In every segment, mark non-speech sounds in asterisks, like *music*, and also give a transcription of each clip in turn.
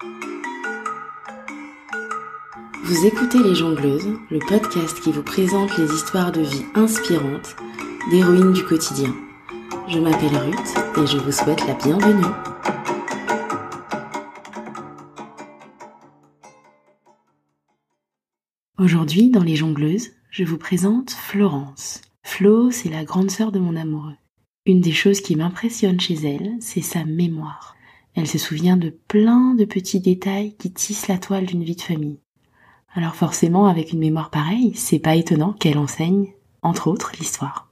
Vous écoutez Les Jongleuses, le podcast qui vous présente les histoires de vie inspirantes d'héroïnes du quotidien. Je m'appelle Ruth et je vous souhaite la bienvenue. Aujourd'hui, dans Les Jongleuses, je vous présente Florence. Flo, c'est la grande sœur de mon amoureux. Une des choses qui m'impressionne chez elle, c'est sa mémoire. Elle se souvient de plein de petits détails qui tissent la toile d'une vie de famille. Alors forcément, avec une mémoire pareille, c'est pas étonnant qu'elle enseigne, entre autres, l'histoire.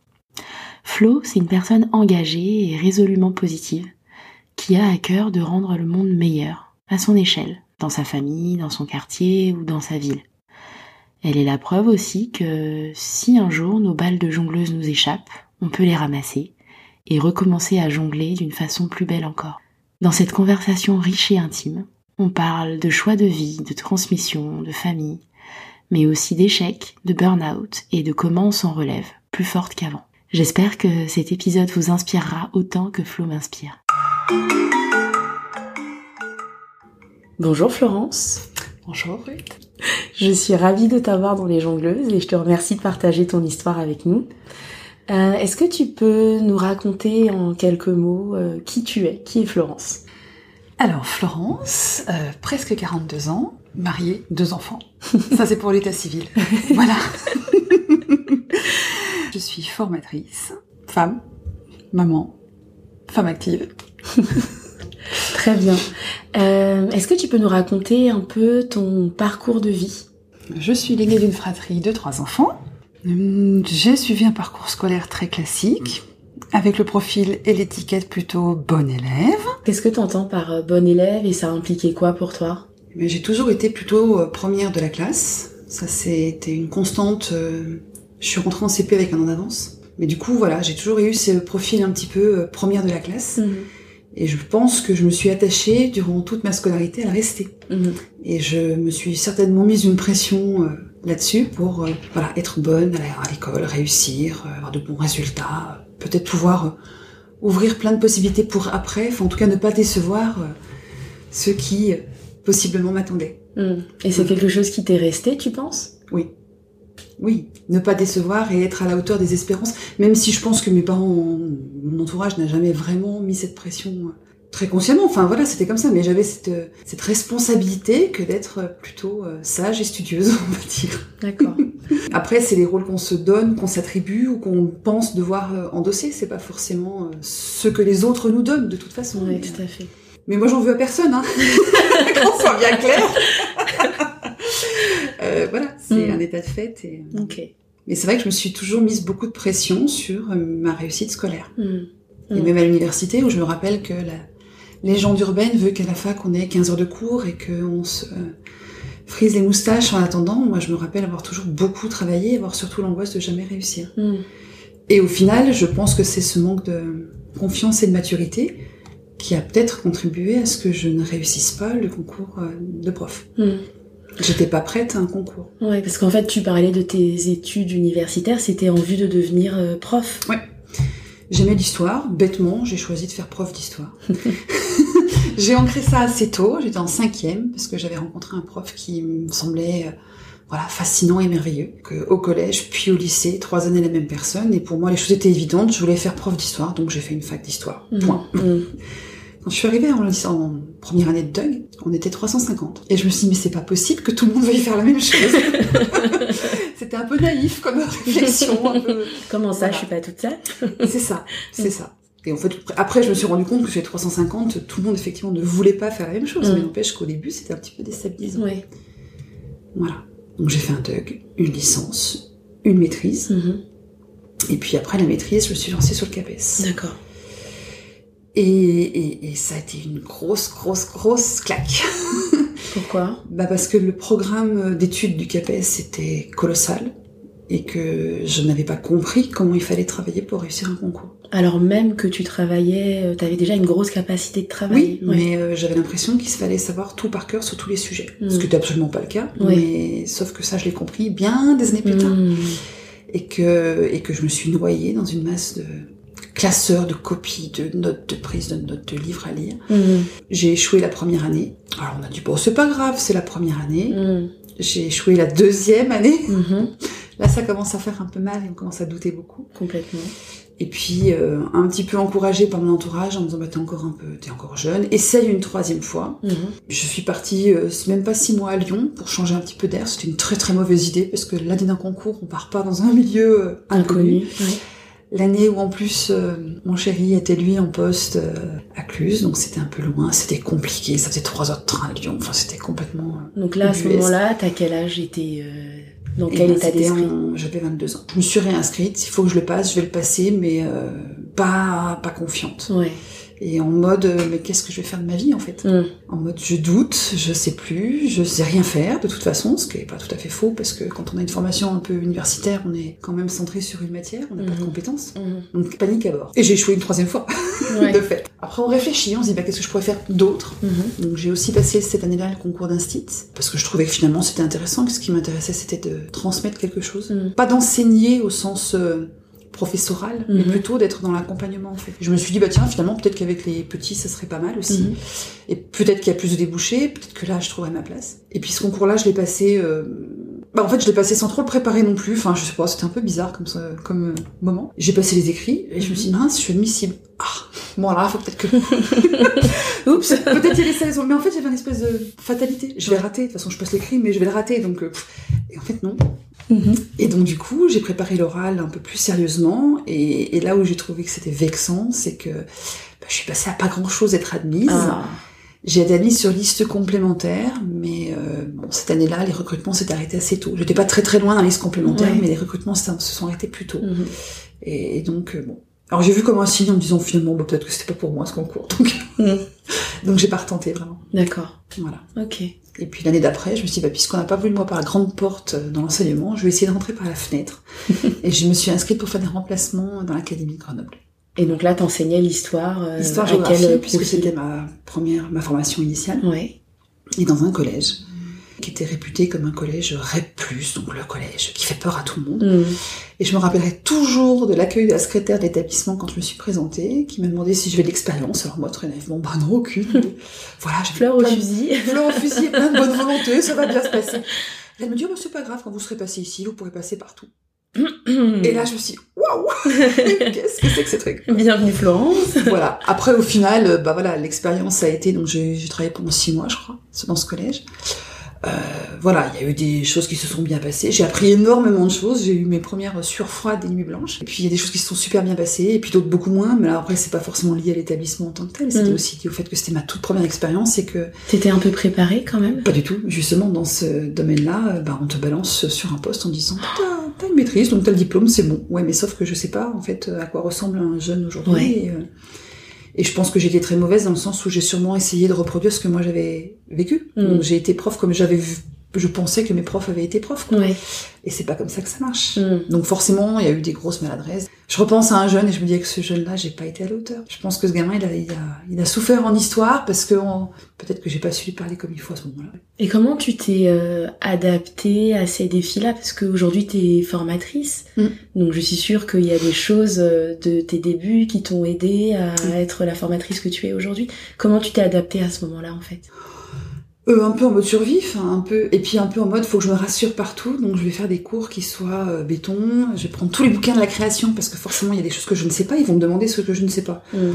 Flo, c'est une personne engagée et résolument positive, qui a à cœur de rendre le monde meilleur, à son échelle, dans sa famille, dans son quartier ou dans sa ville. Elle est la preuve aussi que si un jour nos balles de jongleuse nous échappent, on peut les ramasser et recommencer à jongler d'une façon plus belle encore. Dans cette conversation riche et intime, on parle de choix de vie, de transmission, de famille, mais aussi d'échecs, de burn-out et de comment on s'en relève, plus forte qu'avant. J'espère que cet épisode vous inspirera autant que Flo m'inspire. Bonjour Florence. Bonjour Ruth. Je suis ravie de t'avoir dans les jongleuses et je te remercie de partager ton histoire avec nous. Euh, Est-ce que tu peux nous raconter en quelques mots euh, qui tu es? Qui est Florence? Alors Florence, euh, presque 42 ans, mariée, deux enfants. Ça c'est pour l'état civil. *laughs* voilà. je suis formatrice, femme, maman, femme active. *laughs* Très bien. Euh, Est-ce que tu peux nous raconter un peu ton parcours de vie? Je suis l'aînée d'une fratrie de trois enfants. Hum, J'ai suivi un parcours scolaire très classique, avec le profil et l'étiquette plutôt bon élève. Qu'est-ce que tu entends par euh, bon élève et ça impliquait quoi pour toi? Mais j'ai toujours été plutôt euh, première de la classe. Ça, c'était une constante. euh, Je suis rentrée en CP avec un an d'avance. Mais du coup, voilà, j'ai toujours eu ce profil un petit peu première de la classe. Mhm. Et je pense que je me suis attachée durant toute ma scolarité à le rester. Mhm. Et je me suis certainement mise une pression euh, là-dessus pour euh, voilà, être bonne à l'école, réussir, euh, avoir de bons résultats, euh, peut-être pouvoir euh, ouvrir plein de possibilités pour après, enfin en tout cas ne pas décevoir ceux qui possiblement m'attendaient. Mhm. Et c'est quelque chose qui t'est resté, tu penses? Oui. Oui, ne pas décevoir et être à la hauteur des espérances, même si je pense que mes parents, mon entourage n'a jamais vraiment mis cette pression très consciemment. Enfin voilà, c'était comme ça, mais j'avais cette, euh, cette responsabilité que d'être euh, plutôt euh, sage et studieuse, *laughs* on va dire. D'accord. *laughs* Après, c'est les rôles qu'on se donne, qu'on s'attribue ou qu'on pense devoir endosser. C'est pas forcément ce que les autres nous donnent de toute façon. oui, tout à fait. mais moi, j'en veux à personne, hein. *laughs* qu'on soit bien clair. Euh, voilà, c'est Mm. un état de fait. Et... Ok. Mais c'est vrai que je me suis toujours mise beaucoup de pression sur ma réussite scolaire. Mhm. Et Mm. même à l'université, où je me rappelle que la légende urbaine veut qu'à la fac, on ait 15 heures de cours et qu'on se euh, frise les moustaches en attendant. Moi, je me rappelle avoir toujours beaucoup travaillé et avoir surtout l'angoisse de jamais réussir. Mhm. Et au final, je pense que c'est ce manque de confiance et de maturité qui a peut-être contribué à ce que je ne réussisse pas le concours euh, de prof. Mhm. J'étais pas prête à un concours. Ouais, parce qu'en fait, tu parlais de tes études universitaires, c'était en vue de devenir euh, prof. J'aimais l'histoire, bêtement, j'ai choisi de faire prof d'histoire. *laughs* j'ai ancré ça assez tôt, j'étais en cinquième, parce que j'avais rencontré un prof qui me semblait euh, voilà, fascinant et merveilleux. Que, au collège, puis au lycée, trois années la même personne, et pour moi les choses étaient évidentes, je voulais faire prof d'histoire, donc j'ai fait une fac d'histoire. Mhm. Point. Mhm. Quand je suis arrivée en, en première année de Doug, on était 350. Et je me suis dit, mais c'est pas possible que tout le monde veuille faire la même chose. *laughs* C'était un peu naïf comme réflexion, un peu... *laughs* Comment ça, Voilà. je suis pas toute seule? C'est ça, c'est ça. Et en fait, après, je me suis rendu compte que sur les 350, tout le monde, effectivement, ne voulait pas faire la même chose. Mm. Mais n'empêche qu'au début, c'était un petit peu déstabilisant. Ouais. Voilà. Donc, j'ai fait un DUG, une licence, une maîtrise. Mhm. Et puis après la maîtrise, je me suis lancée sur le CAPES. D'accord. Et, et, et ça a été une grosse, grosse, grosse claque. *laughs* Pourquoi Bah parce que le programme d'études du CAPES était colossal et que je n'avais pas compris comment il fallait travailler pour réussir un concours. Alors même que tu travaillais, tu avais déjà une grosse capacité de travail. Oui, mais euh, j'avais l'impression qu'il fallait savoir tout par cœur sur tous les sujets. Mm. Ce qui n'était absolument pas le cas. Mais sauf que ça, je l'ai compris bien des années plus tard. Mhm. Et que, et que je me suis noyée dans une masse de classeurs de copies, de notes de prise, de notes de livres à lire. Mhm. J'ai échoué la première année. Alors on a dit bon c'est pas grave, c'est la première année. Mhm. J'ai échoué la deuxième année. Mhm. *laughs* Là ça commence à faire un peu mal et on commence à douter beaucoup. Complètement. Et puis euh, un petit peu encouragée par mon entourage en me disant bah t'es encore un peu, t'es encore jeune, essaye une troisième fois. Mhm. Je suis partie, euh, même pas six mois à Lyon pour changer un petit peu d'air. C'était une très très mauvaise idée parce que l'année d'un concours, on part pas dans un milieu euh, inconnu. L'année où en plus euh, mon chéri était lui en poste euh, à Cluse, donc c'était un peu loin, c'était compliqué, ça faisait trois heures de train à Lyon, enfin c'était complètement... euh, Donc là, à ce moment-là, t'as quel âge J'étais euh, dans quel ben, état d'esprit J'avais 22 ans. Je me suis réinscrite, il faut que je le passe, je vais le passer, mais euh, pas, pas confiante. Ouais. Et en mode, euh, mais qu'est-ce que je vais faire de ma vie en fait Mhm. En mode, je doute, je sais plus, je sais rien faire de toute façon, ce qui est pas tout à fait faux, parce que quand on a une formation un peu universitaire, on est quand même centré sur une matière, on n'a pas de Mhm. compétences. Mhm. Donc panique à bord. Et j'ai échoué une troisième fois, *laughs* Ouais. de fait. Après on réfléchit, on se dit bah, qu'est-ce que je pourrais faire d'autre Mhm. Donc j'ai aussi passé cette année-là le concours d'instit, parce que je trouvais que finalement c'était intéressant, que ce qui m'intéressait c'était de transmettre quelque chose. Mhm. Pas d'enseigner au sens euh, professoral, mais Mhm. plutôt d'être dans l'accompagnement en fait. Je me suis dit bah tiens finalement peut-être qu'avec les petits ça serait pas mal aussi. Mhm. Et peut-être qu'il y a plus de débouchés, peut-être que là je trouverai ma place. Et puis ce concours-là je l'ai passé... euh, Bah en fait je l'ai passé sans trop le préparer non plus, enfin je sais pas, c'était un peu bizarre comme, ça, comme euh, moment. J'ai passé les écrits et je me suis dit mince je suis admissible. Ah bon alors faut peut-être que... *laughs* Oups. Peut-être y sérieusement. Mais en fait, j'avais une espèce de fatalité. Je vais rater. De toute façon, je passe l'écrit, mais je vais le rater. Donc, euh, et en fait, non. Mhm. Et donc, du coup, j'ai préparé l'oral un peu plus sérieusement. Et, et là où j'ai trouvé que c'était vexant, c'est que bah, je suis passée à pas grand-chose d'être admise. Ah. J'ai été admise sur liste complémentaire, mais euh, bon, cette année-là, les recrutements s'étaient arrêtés assez tôt. J'étais pas très très loin dans la liste complémentaire, Ouais. mais les recrutements se sont arrêtés plus tôt. Mhm. Et, et donc, euh, bon. Alors j'ai vu comme un signe en me disant finalement, bah, peut-être que c'était pas pour moi ce concours. Donc, Mhm. *laughs* donc j'ai pas retenté vraiment. D'accord. Voilà. Ok. Et puis l'année d'après, je me suis dit, bah, puisqu'on n'a pas voulu moi par la grande porte euh, dans l'enseignement, je vais essayer de rentrer par la fenêtre. *laughs* et je me suis inscrite pour faire des remplacements dans l'Académie de Grenoble. Et donc là, t'enseignais l'histoire. euh, Histoire à géographie, quel puisque c'était ma première, ma formation initiale, Ouais. et dans un collège qui était réputé comme un collège REP+, donc le collège qui fait peur à tout le monde. Mhm. Et je me rappellerai toujours de l'accueil de la secrétaire de l'établissement quand je me suis présentée, qui m'a demandé si j'avais de l'expérience. Alors moi, très naïvement, bah non, aucune. *laughs* voilà, j'avais Fleur au fusil. *laughs* Fleur au fusil plein de bonne volonté, ça va bien se passer. *laughs* Elle me dit, oh, bah, c'est pas grave, quand vous serez passé ici, vous pourrez passer partout. Et là, je me suis dit, waouh, qu'est-ce que c'est que ce truc? Bienvenue Florence. Voilà. Après, au final, euh, bah voilà, l'expérience a été, donc j'ai j'ai travaillé pendant six mois, je crois, dans ce collège. Euh, voilà, il y a eu des choses qui se sont bien passées. J'ai appris énormément de choses. J'ai eu mes premières sueurs froides des nuits blanches. Et puis il y a des choses qui se sont super bien passées, et puis d'autres beaucoup moins. Mais là, après, c'est pas forcément lié à l'établissement en tant que tel. C'était Mhm. aussi lié au fait que c'était ma toute première expérience et que T'étais un peu préparée quand même? Pas du tout. Justement, dans ce domaine-là, euh, bah, on te balance sur un poste en disant t'as t'as une maîtrise, donc t'as le diplôme, c'est bon. Ouais, mais sauf que je sais pas en fait à quoi ressemble un jeune aujourd'hui. Ouais. Et, euh, et je pense que été très mauvaise dans le sens où j'ai sûrement essayé de reproduire ce que moi j'avais vécu. Mm. Donc j'ai été prof comme j'avais vu. Je pensais que mes profs avaient été profs, quoi. Ouais. Et c'est pas comme ça que ça marche. Mhm. Donc forcément, il y a eu des grosses maladresses. Je repense à un jeune et je me dis avec ce jeune-là, j'ai pas été à la hauteur. Je pense que ce gamin, il a, il a, il a souffert en histoire parce que on- peut-être que j'ai pas su lui parler comme il faut à ce moment-là. Et comment tu t'es euh, adaptée à ces défis-là? Parce qu'aujourd'hui, tu es formatrice, Mm. donc je suis sûre qu'il y a des choses euh, de tes débuts qui t'ont aidé à Mm. être la formatrice que tu es aujourd'hui. Comment tu t'es adaptée à ce moment-là, en fait? Euh, un peu en mode survie, enfin, un peu, et puis un peu en mode faut que je me rassure partout, donc je vais faire des cours qui soient euh, béton, je vais prendre tous les bouquins de la création parce que forcément il y a des choses que je ne sais pas, ils vont me demander ce que je ne sais pas. Mm.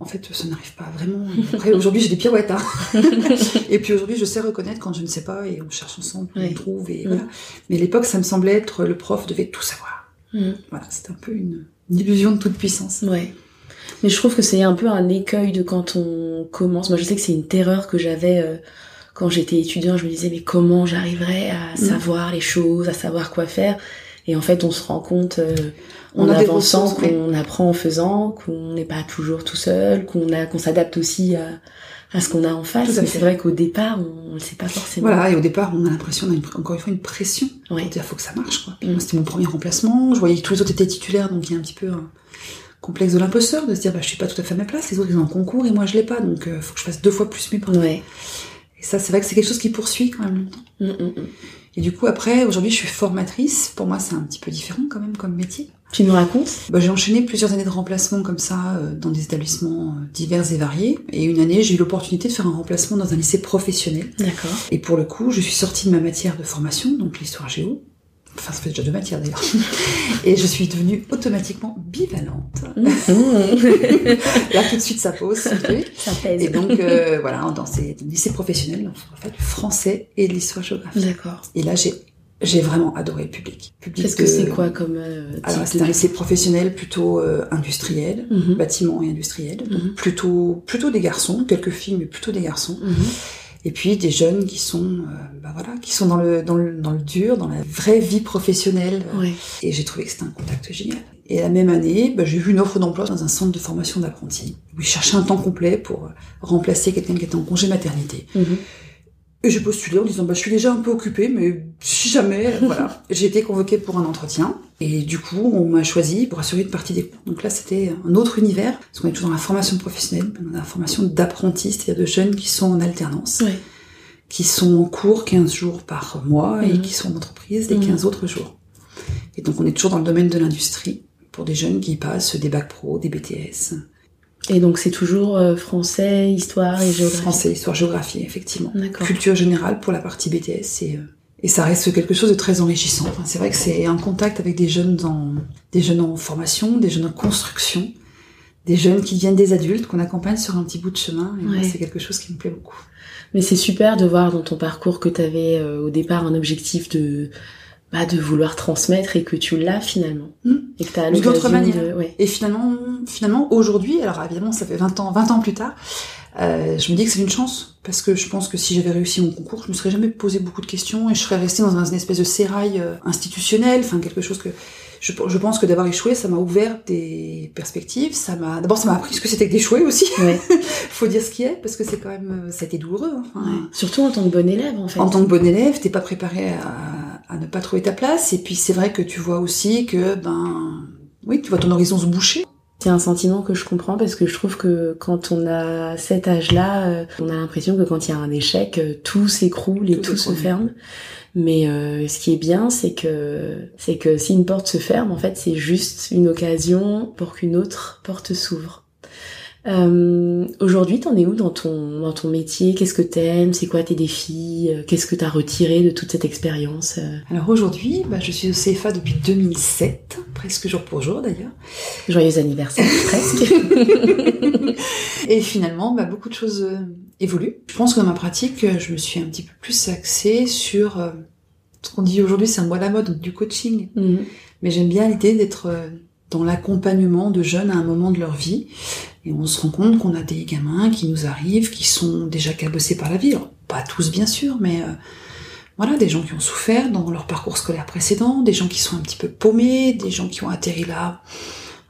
En fait, ça n'arrive pas vraiment. Après, aujourd'hui j'ai des pirouettes, hein. *laughs* et puis aujourd'hui je sais reconnaître quand je ne sais pas et on cherche ensemble, on trouve et Mm. voilà. Mais à l'époque ça me semblait être le prof devait tout savoir. Mm. Voilà, c'était un peu une, une illusion de toute puissance. Ouais. Mais je trouve que c'est un peu un écueil de quand on commence. Moi, je sais que c'est une terreur que j'avais euh, quand j'étais étudiant. Je me disais, mais comment j'arriverais à Mm. savoir les choses, à savoir quoi faire? Et en fait, on se rend compte euh, en avançant mais- qu'on apprend en faisant, qu'on n'est pas toujours tout seul, qu'on a qu'on s'adapte aussi à, à ce qu'on a en face. Mais c'est vrai qu'au départ, on ne le sait pas forcément. Voilà, et au départ, on a l'impression, on a une- encore une fois une pression. Ouais. Dire, faut que ça marche, quoi. Puis Mm. moi, c'était mon premier remplacement. Je voyais que tous les autres étaient titulaires, donc il y a un petit peu un complexe de l'imposteur, de se dire, bah, je suis pas tout à fait à ma place. Les autres, ils ont un concours et moi, je l'ai pas, donc euh, faut que je fasse deux fois plus mes preuves. Ouais. Ça, c'est vrai que c'est quelque chose qui poursuit quand même longtemps. Mm, mm, mm. Et du coup, après, aujourd'hui, je suis formatrice. Pour moi, c'est un petit peu différent quand même comme métier. Tu nous racontes? Bah, j'ai enchaîné plusieurs années de remplacement comme ça euh, dans des établissements euh, divers et variés. Et une année, j'ai eu l'opportunité de faire un remplacement dans un lycée professionnel. D'accord. Et pour le coup, je suis sortie de ma matière de formation, donc l'histoire géo. Enfin, ça fait déjà deux matières d'ailleurs. Et je suis devenue automatiquement bivalente. Là, tout de suite, ça pose. truc. Ça pèse. Et donc, euh, voilà, dans ces lycées professionnels, on fait du français et de l'histoire-géographie. D'accord. Et là, j'ai j'ai vraiment adoré le public. public Qu'est-ce que de- c'est quoi comme euh, Alors, c'est de- un lycée professionnel plutôt euh, industriel, Mhm. bâtiment et industriel. Donc, Mhm. plutôt, plutôt des garçons, quelques filles, mais plutôt des garçons. Et puis des jeunes qui sont, euh, bah voilà, qui sont dans le, dans le, dans le dur, dans la vraie vie professionnelle. Ouais. Et j'ai trouvé que c'était un contact génial. Et la même année, bah, j'ai vu une offre d'emploi dans un centre de formation d'apprentis. où ils cherchaient un temps complet pour euh, remplacer quelqu'un qui était en congé maternité. Mhm. Et j'ai postulé en disant, bah, je suis déjà un peu occupée, mais si jamais, voilà. *laughs* j'ai été convoquée pour un entretien. Et du coup, on m'a choisi pour assurer une partie des cours. Donc là, c'était un autre univers, parce qu'on est toujours dans la formation professionnelle, dans la formation d'apprentis, c'est-à-dire de jeunes qui sont en alternance, qui sont en cours 15 jours par mois et Mhm. qui sont en entreprise les Mhm. 15 autres jours. Et donc, on est toujours dans le domaine de l'industrie, pour des jeunes qui passent des bacs pro, des BTS, Et donc c'est toujours euh, français, histoire et géographie. français, histoire, géographie, effectivement. Culture générale pour la partie BTS et, euh, et ça reste quelque chose de très enrichissant. Enfin, c'est vrai que c'est un contact avec des jeunes en, des jeunes en formation, des jeunes en construction, des jeunes qui deviennent des adultes qu'on accompagne sur un petit bout de chemin. Et Ouais. c'est quelque chose qui me plaît beaucoup. Mais c'est super de voir dans ton parcours que tu avais au départ un objectif de bah, de vouloir transmettre et que tu l'as finalement. Mm. Et que tu as l'occasion manière. de... Ouais. Et finalement, finalement, aujourd'hui, alors évidemment, ça fait 20 ans, 20 ans plus tard, euh, je me dis que c'est une chance parce que je pense que si j'avais réussi mon concours, je me serais jamais posé beaucoup de questions et je serais restée dans un- une espèce de sérail euh, institutionnel, enfin quelque chose que je, je pense que d'avoir échoué, ça m'a ouvert des perspectives. Ça m'a d'abord ça m'a appris ce que c'était que d'échouer aussi. Ouais. *laughs* Faut dire ce qui est parce que c'est quand même ça a été douloureux. hein. Ouais. Surtout en tant que bon élève en fait. En tant que bon élève, t'es pas préparé à, à ne pas trouver ta place et puis c'est vrai que tu vois aussi que ben oui, tu vois ton horizon se boucher. C'est un sentiment que je comprends parce que je trouve que quand on a cet âge-là, euh, on a l'impression que quand il y a un échec, euh, tout s'écroule et Tout tout, se ferme. Mais euh, ce qui est bien, c'est que c'est que si une porte se ferme, en fait, c'est juste une occasion pour qu'une autre porte s'ouvre. Euh, Aujourd'hui, t'en es où dans ton dans ton métier? Qu'est-ce que t'aimes? C'est quoi tes défis? Euh, Qu'est-ce que t'as retiré de toute cette expérience Euh, Alors aujourd'hui, bah, je suis au CFA depuis 2007, presque jour pour jour d'ailleurs. Joyeux anniversaire, *laughs* presque. Et finalement, bah, beaucoup de choses euh, évoluent. Je pense que dans ma pratique, je me suis un petit peu plus axée sur euh, ce qu'on dit aujourd'hui, c'est un mot à la mode, donc du coaching. Mhm. Mais j'aime bien l'idée d'être dans l'accompagnement de jeunes à un moment de leur vie. Et on se rend compte qu'on a des gamins qui nous arrivent, qui sont déjà cabossés par la vie. Alors, pas tous bien sûr, mais euh, voilà, des gens qui ont souffert dans leur parcours scolaire précédent, des gens qui sont un petit peu paumés, des gens qui ont atterri là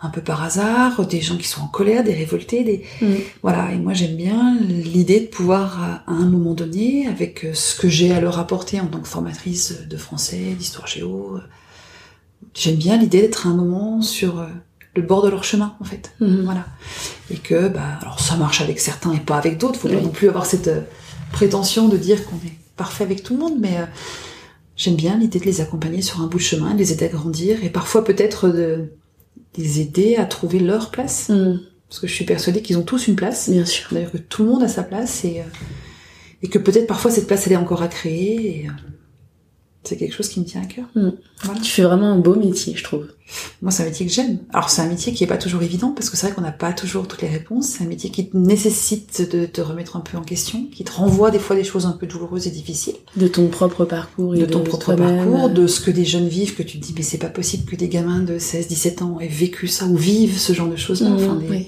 un peu par hasard, des gens qui sont en colère, des révoltés, des Mhm. voilà. Et moi j'aime bien l'idée de pouvoir à un moment donné, avec euh, ce que j'ai à leur apporter en tant que formatrice de français, d'histoire géo, euh, j'aime bien l'idée d'être à un moment sur euh, le bord de leur chemin en fait. Mhm. Voilà. Et que, bah, alors ça marche avec certains et pas avec d'autres. Faut pas non plus avoir cette euh, prétention de dire qu'on est parfait avec tout le monde, mais euh, j'aime bien l'idée de les accompagner sur un bout de chemin, de les aider à grandir et parfois peut-être de les aider à trouver leur place. Mhm. Parce que je suis persuadée qu'ils ont tous une place. Bien sûr. D'ailleurs que tout le monde a sa place et, euh, et que peut-être parfois cette place elle est encore à créer. Et, euh, c'est quelque chose qui me tient à cœur. Mm. Voilà. Tu fais vraiment un beau métier, je trouve. Moi, c'est un métier que j'aime. Alors, c'est un métier qui est pas toujours évident parce que c'est vrai qu'on n'a pas toujours toutes les réponses. C'est un métier qui te nécessite de te remettre un peu en question, qui te renvoie des fois des choses un peu douloureuses et difficiles, De ton propre parcours et de de, ton propre parcours, de ce que des jeunes vivent, que tu te dis, mais c'est pas possible que des gamins de 16, 17 ans aient vécu ça ou vivent ce genre de choses-là. Enfin, des- oui.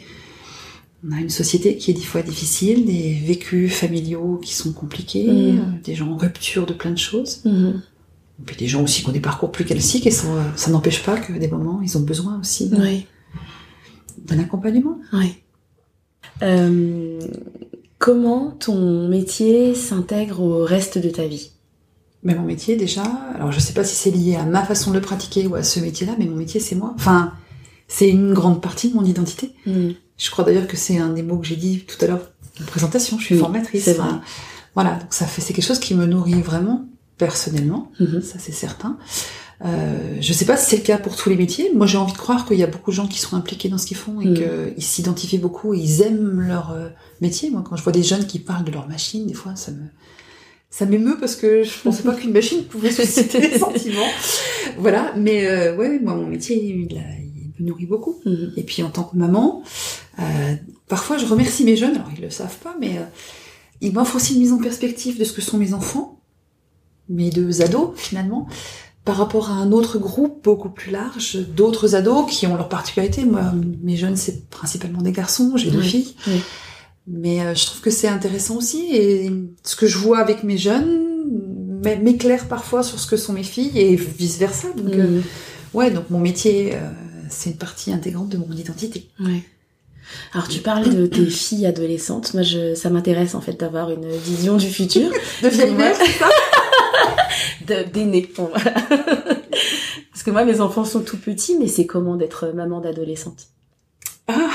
On a une société qui est des fois difficile, des vécus familiaux qui sont compliqués, Mhm. euh, des gens en rupture de plein de choses. Mhm. Et puis des gens aussi qui ont des parcours plus classiques et ça, ça n'empêche pas que des moments, ils ont besoin aussi d'un Oui, accompagnement. oui. Euh, comment ton métier s'intègre au reste de ta vie? Mais mon métier déjà, alors je sais pas si c'est lié à ma façon de le pratiquer ou à ce métier-là, mais mon métier c'est moi. Enfin, c'est une grande partie de mon identité. Mhm. Je crois d'ailleurs que c'est un des mots que j'ai dit tout à l'heure en présentation. Je suis formatrice. c'est vrai. Enfin, Voilà, donc ça fait, c'est quelque chose qui me nourrit vraiment personnellement, Mhm. ça c'est certain. Euh, je sais pas si c'est le cas pour tous les métiers. Moi, j'ai envie de croire qu'il y a beaucoup de gens qui sont impliqués dans ce qu'ils font et Mhm. qu'ils s'identifient beaucoup et ils aiment leur euh, métier. Moi, quand je vois des jeunes qui parlent de leur machine, des fois, ça me ça m'émeut parce que je *laughs* pensais pas qu'une machine pouvait susciter des *laughs* sentiments. Voilà, mais euh, ouais, moi, mon métier, il, a- il me nourrit beaucoup. Mhm. Et puis en tant que maman, euh, parfois je remercie mes jeunes, alors ils le savent pas, mais euh, ils m'offrent aussi une mise en perspective de ce que sont mes enfants, mes deux ados finalement, par rapport à un autre groupe beaucoup plus large, d'autres ados qui ont leurs particularités. Moi, mes jeunes, c'est principalement des garçons, j'ai deux Oui, filles. oui. Mais euh, je trouve que c'est intéressant aussi, et ce que je vois avec mes jeunes m'éclaire parfois sur ce que sont mes filles, et vice-versa. Donc, euh, ouais, donc mon métier, euh, c'est une partie intégrante de mon identité. Ouais. Alors tu parles de tes filles adolescentes. Moi, je, ça m'intéresse en fait d'avoir une vision du futur, *laughs* De vieille *laughs* *laughs* d'aînés. *laughs* Parce que moi, mes enfants sont tout petits, mais c'est comment d'être maman d'adolescente Ah,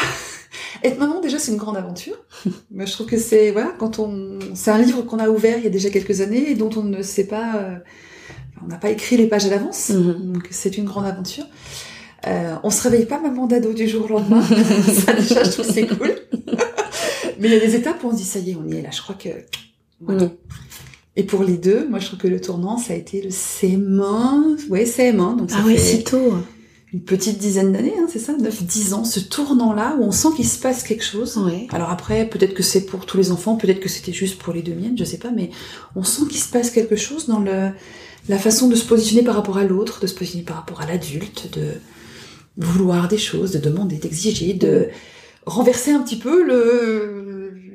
être maman déjà c'est une grande aventure. *laughs* Moi je trouve que c'est voilà quand on c'est un livre qu'on a ouvert il y a déjà quelques années et dont on ne sait pas euh, on n'a pas écrit les pages à l'avance Mhm. donc c'est une grande aventure. Euh, on se réveille pas maman d'ado du jour au lendemain. ça déjà je trouve c'est cool. Mais il y a des étapes où on se dit ça y est on y est là. Je crois que voilà. Mhm. Et pour les deux, moi je trouve que le tournant ça a été le CM1, ouais CM1 donc ça Ah ouais, fait si tôt. une petite dizaine d'années, hein, c'est ça 9-10 ans, ce tournant-là où on sent qu'il se passe quelque chose. Ouais. Alors après, peut-être que c'est pour tous les enfants, peut-être que c'était juste pour les deux miennes, je sais pas, mais on sent qu'il se passe quelque chose dans le, la façon de se positionner par rapport à l'autre, de se positionner par rapport à l'adulte, de vouloir des choses, de demander, d'exiger, de renverser un petit peu le,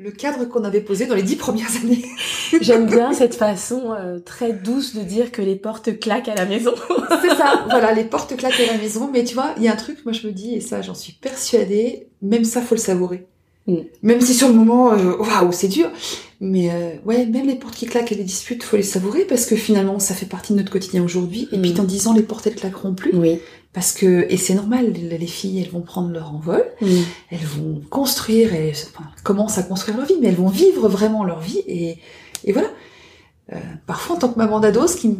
le cadre qu'on avait posé dans les dix premières années. *laughs* J'aime bien cette façon euh, très douce de dire que les portes claquent à la maison. *laughs* C'est ça, *laughs* voilà, les portes claquent à la maison, mais tu vois, il y a un truc, moi je me dis, et ça j'en suis persuadée, même ça faut le savourer. Mm. Même si sur le moment, euh, waouh, c'est dur, mais euh, ouais, même les portes qui claquent et les disputes, faut les savourer parce que finalement ça fait partie de notre quotidien aujourd'hui, et puis Mm. dans dix ans les portes elles claqueront plus, Oui. Parce que, et c'est normal, les filles elles vont prendre leur envol, Mhm. elles vont construire, et enfin, commencent à construire leur vie, mais elles vont vivre vraiment leur vie, et, et voilà. Euh, parfois, en tant que maman d'ado, ce qui me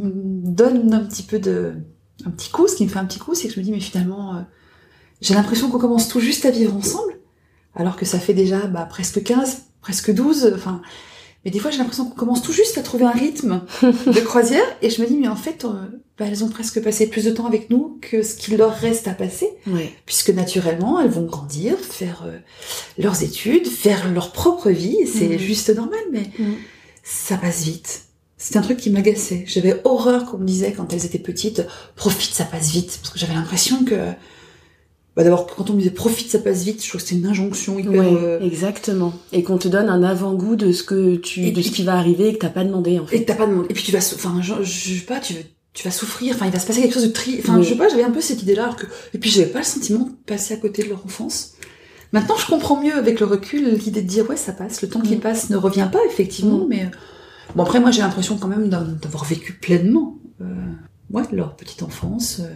donne un petit peu de, un petit coup, ce qui me fait un petit coup, c'est que je me dis, mais finalement, euh, j'ai l'impression qu'on commence tout juste à vivre ensemble, alors que ça fait déjà bah, presque 15, presque 12, enfin, mais des fois j'ai l'impression qu'on commence tout juste à trouver un rythme *laughs* de croisière, et je me dis, mais en fait, euh, bah, elles ont presque passé plus de temps avec nous que ce qu'il leur reste à passer, Ouais. puisque naturellement, elles vont grandir, faire euh, leurs études, faire leur propre vie, et c'est Mhm. juste normal, mais Mhm. ça passe vite. C'était un truc qui m'agaçait. J'avais horreur qu'on me disait quand elles étaient petites, profite, ça passe vite. Parce que j'avais l'impression que, bah d'abord, quand on me disait profite, ça passe vite, je trouve que c'était une injonction hyper, Ouais, euh, exactement. Et qu'on te donne un avant-goût de ce que tu, Et de ce qui va arriver et que t'as pas demandé en et fait. que t'as pas de monde. Et puis tu vas, enfin, je, je sais pas, tu, tu vas souffrir, enfin, il va se passer quelque chose de tri, enfin, Oui. je sais pas, j'avais un peu cette idée-là, alors que, et puis j'avais pas le sentiment de passer à côté de leur enfance. Maintenant, je comprends mieux avec le recul l'idée de dire, ouais, ça passe, le temps qui Mm. passe ne revient pas, effectivement, Mm. mais, euh, bon, après, moi, j'ai l'impression quand même d'avoir vécu pleinement, euh, ouais, leur petite enfance, euh,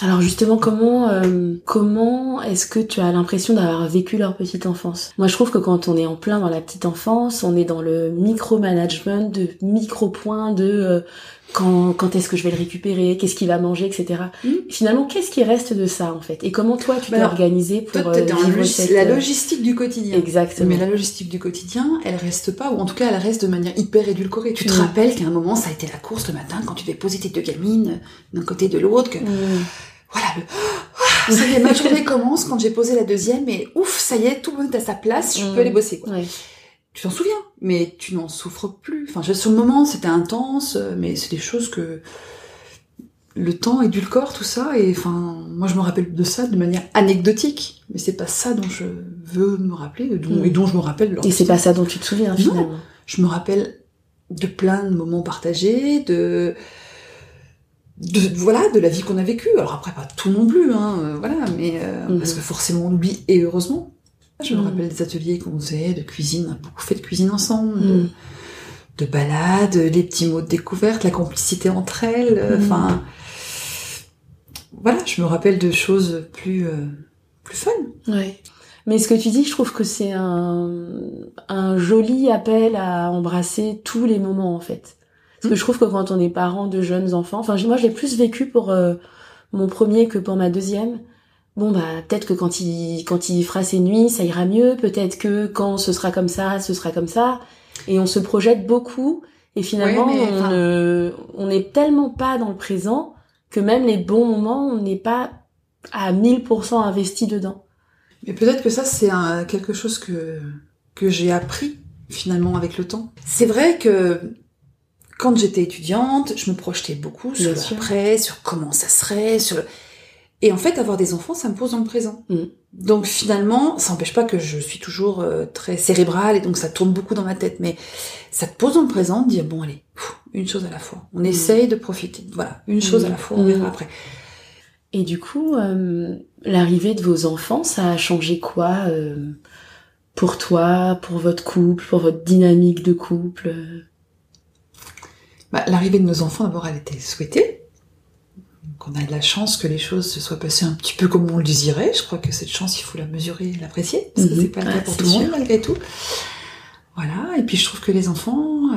Alors justement, comment euh, comment est-ce que tu as l'impression d'avoir vécu leur petite enfance? Moi, je trouve que quand on est en plein dans la petite enfance, on est dans le micro-management de micro-points de euh, quand quand est-ce que je vais le récupérer, qu'est-ce qu'il va manger, etc. Mhm. Finalement, qu'est-ce qui reste de ça en fait? Et comment toi tu Bah t'es organisé pour Toi, euh, dans vivre la, cette la euh, logistique du quotidien. Exactement. Mais la logistique du quotidien, elle reste pas, ou en tout cas, elle reste de manière hyper édulcorée. Tu te Mm. rappelles qu'à un moment, ça a été la course le matin quand tu devais poser tes deux gamines d'un côté de l'autre, que Mhm. voilà, le Ah, ça y est, ma journée commence quand j'ai posé la deuxième et ouf, ça y est, tout le monde est à sa place, je peux aller bosser, quoi. Ouais. Tu t'en souviens, mais tu n'en souffres plus. Enfin, je- sur le moment, c'était intense, mais c'est des choses que le temps édulcore tout ça, et enfin, moi je me rappelle de ça de manière anecdotique, mais c'est pas ça dont je veux me rappeler, et dont, Mm. et dont je me rappelle. Et c'est pas ça dont tu te souviens Non. finalement. Je me rappelle de plein de moments partagés, de, de voilà, de la vie qu'on a vécue. Alors après, pas tout non plus, hein, euh, voilà, mais euh, Mhm. parce que forcément on oublie et heureusement. Je me Mhm. rappelle des ateliers qu'on faisait de cuisine, on a beaucoup fait de cuisine ensemble, de, Mhm. de balades, les petits mots de découverte, la complicité entre elles, euh, Mhm. enfin. voilà, je me rappelle de choses plus, euh, plus fun. Ouais. Mais ce que tu dis, je trouve que c'est un, un joli appel à embrasser tous les moments en fait. Parce que je trouve que quand on est parent de jeunes enfants, enfin moi je l'ai plus vécu pour euh, mon premier que pour ma deuxième. Bon bah peut-être que quand il quand il fera ses nuits, ça ira mieux. Peut-être que quand ce sera comme ça, ce sera comme ça. Et on se projette beaucoup. Et finalement, on on n'est tellement pas dans le présent que même les bons moments, on n'est pas à 1000% investi dedans. Mais peut-être que ça, c'est quelque chose que, que j'ai appris finalement avec le temps. C'est vrai que quand j'étais étudiante, je me projetais beaucoup sur l'après, sur comment ça serait, sur Et en fait, avoir des enfants, ça me pose dans le présent. Mm. Donc finalement, ça n'empêche pas que je suis toujours euh, très cérébrale et donc ça tourne beaucoup dans ma tête, mais ça te pose dans le présent de dire bon allez, une chose à la fois. On mm. essaye de profiter. Voilà, une chose à la fois, on verra après. Et du coup, euh, l'arrivée de vos enfants, ça a changé quoi euh, pour toi, pour votre couple, pour votre dynamique de couple? Bah, L'arrivée de nos enfants, d'abord, elle était souhaitée. On a de la chance que les choses se soient passées un petit peu comme on le désirait. Je crois que cette chance, il faut la mesurer, l'apprécier, parce que mhm. c'est pas le cas pour tout le monde malgré tout. Voilà. Et puis je trouve que les enfants euh,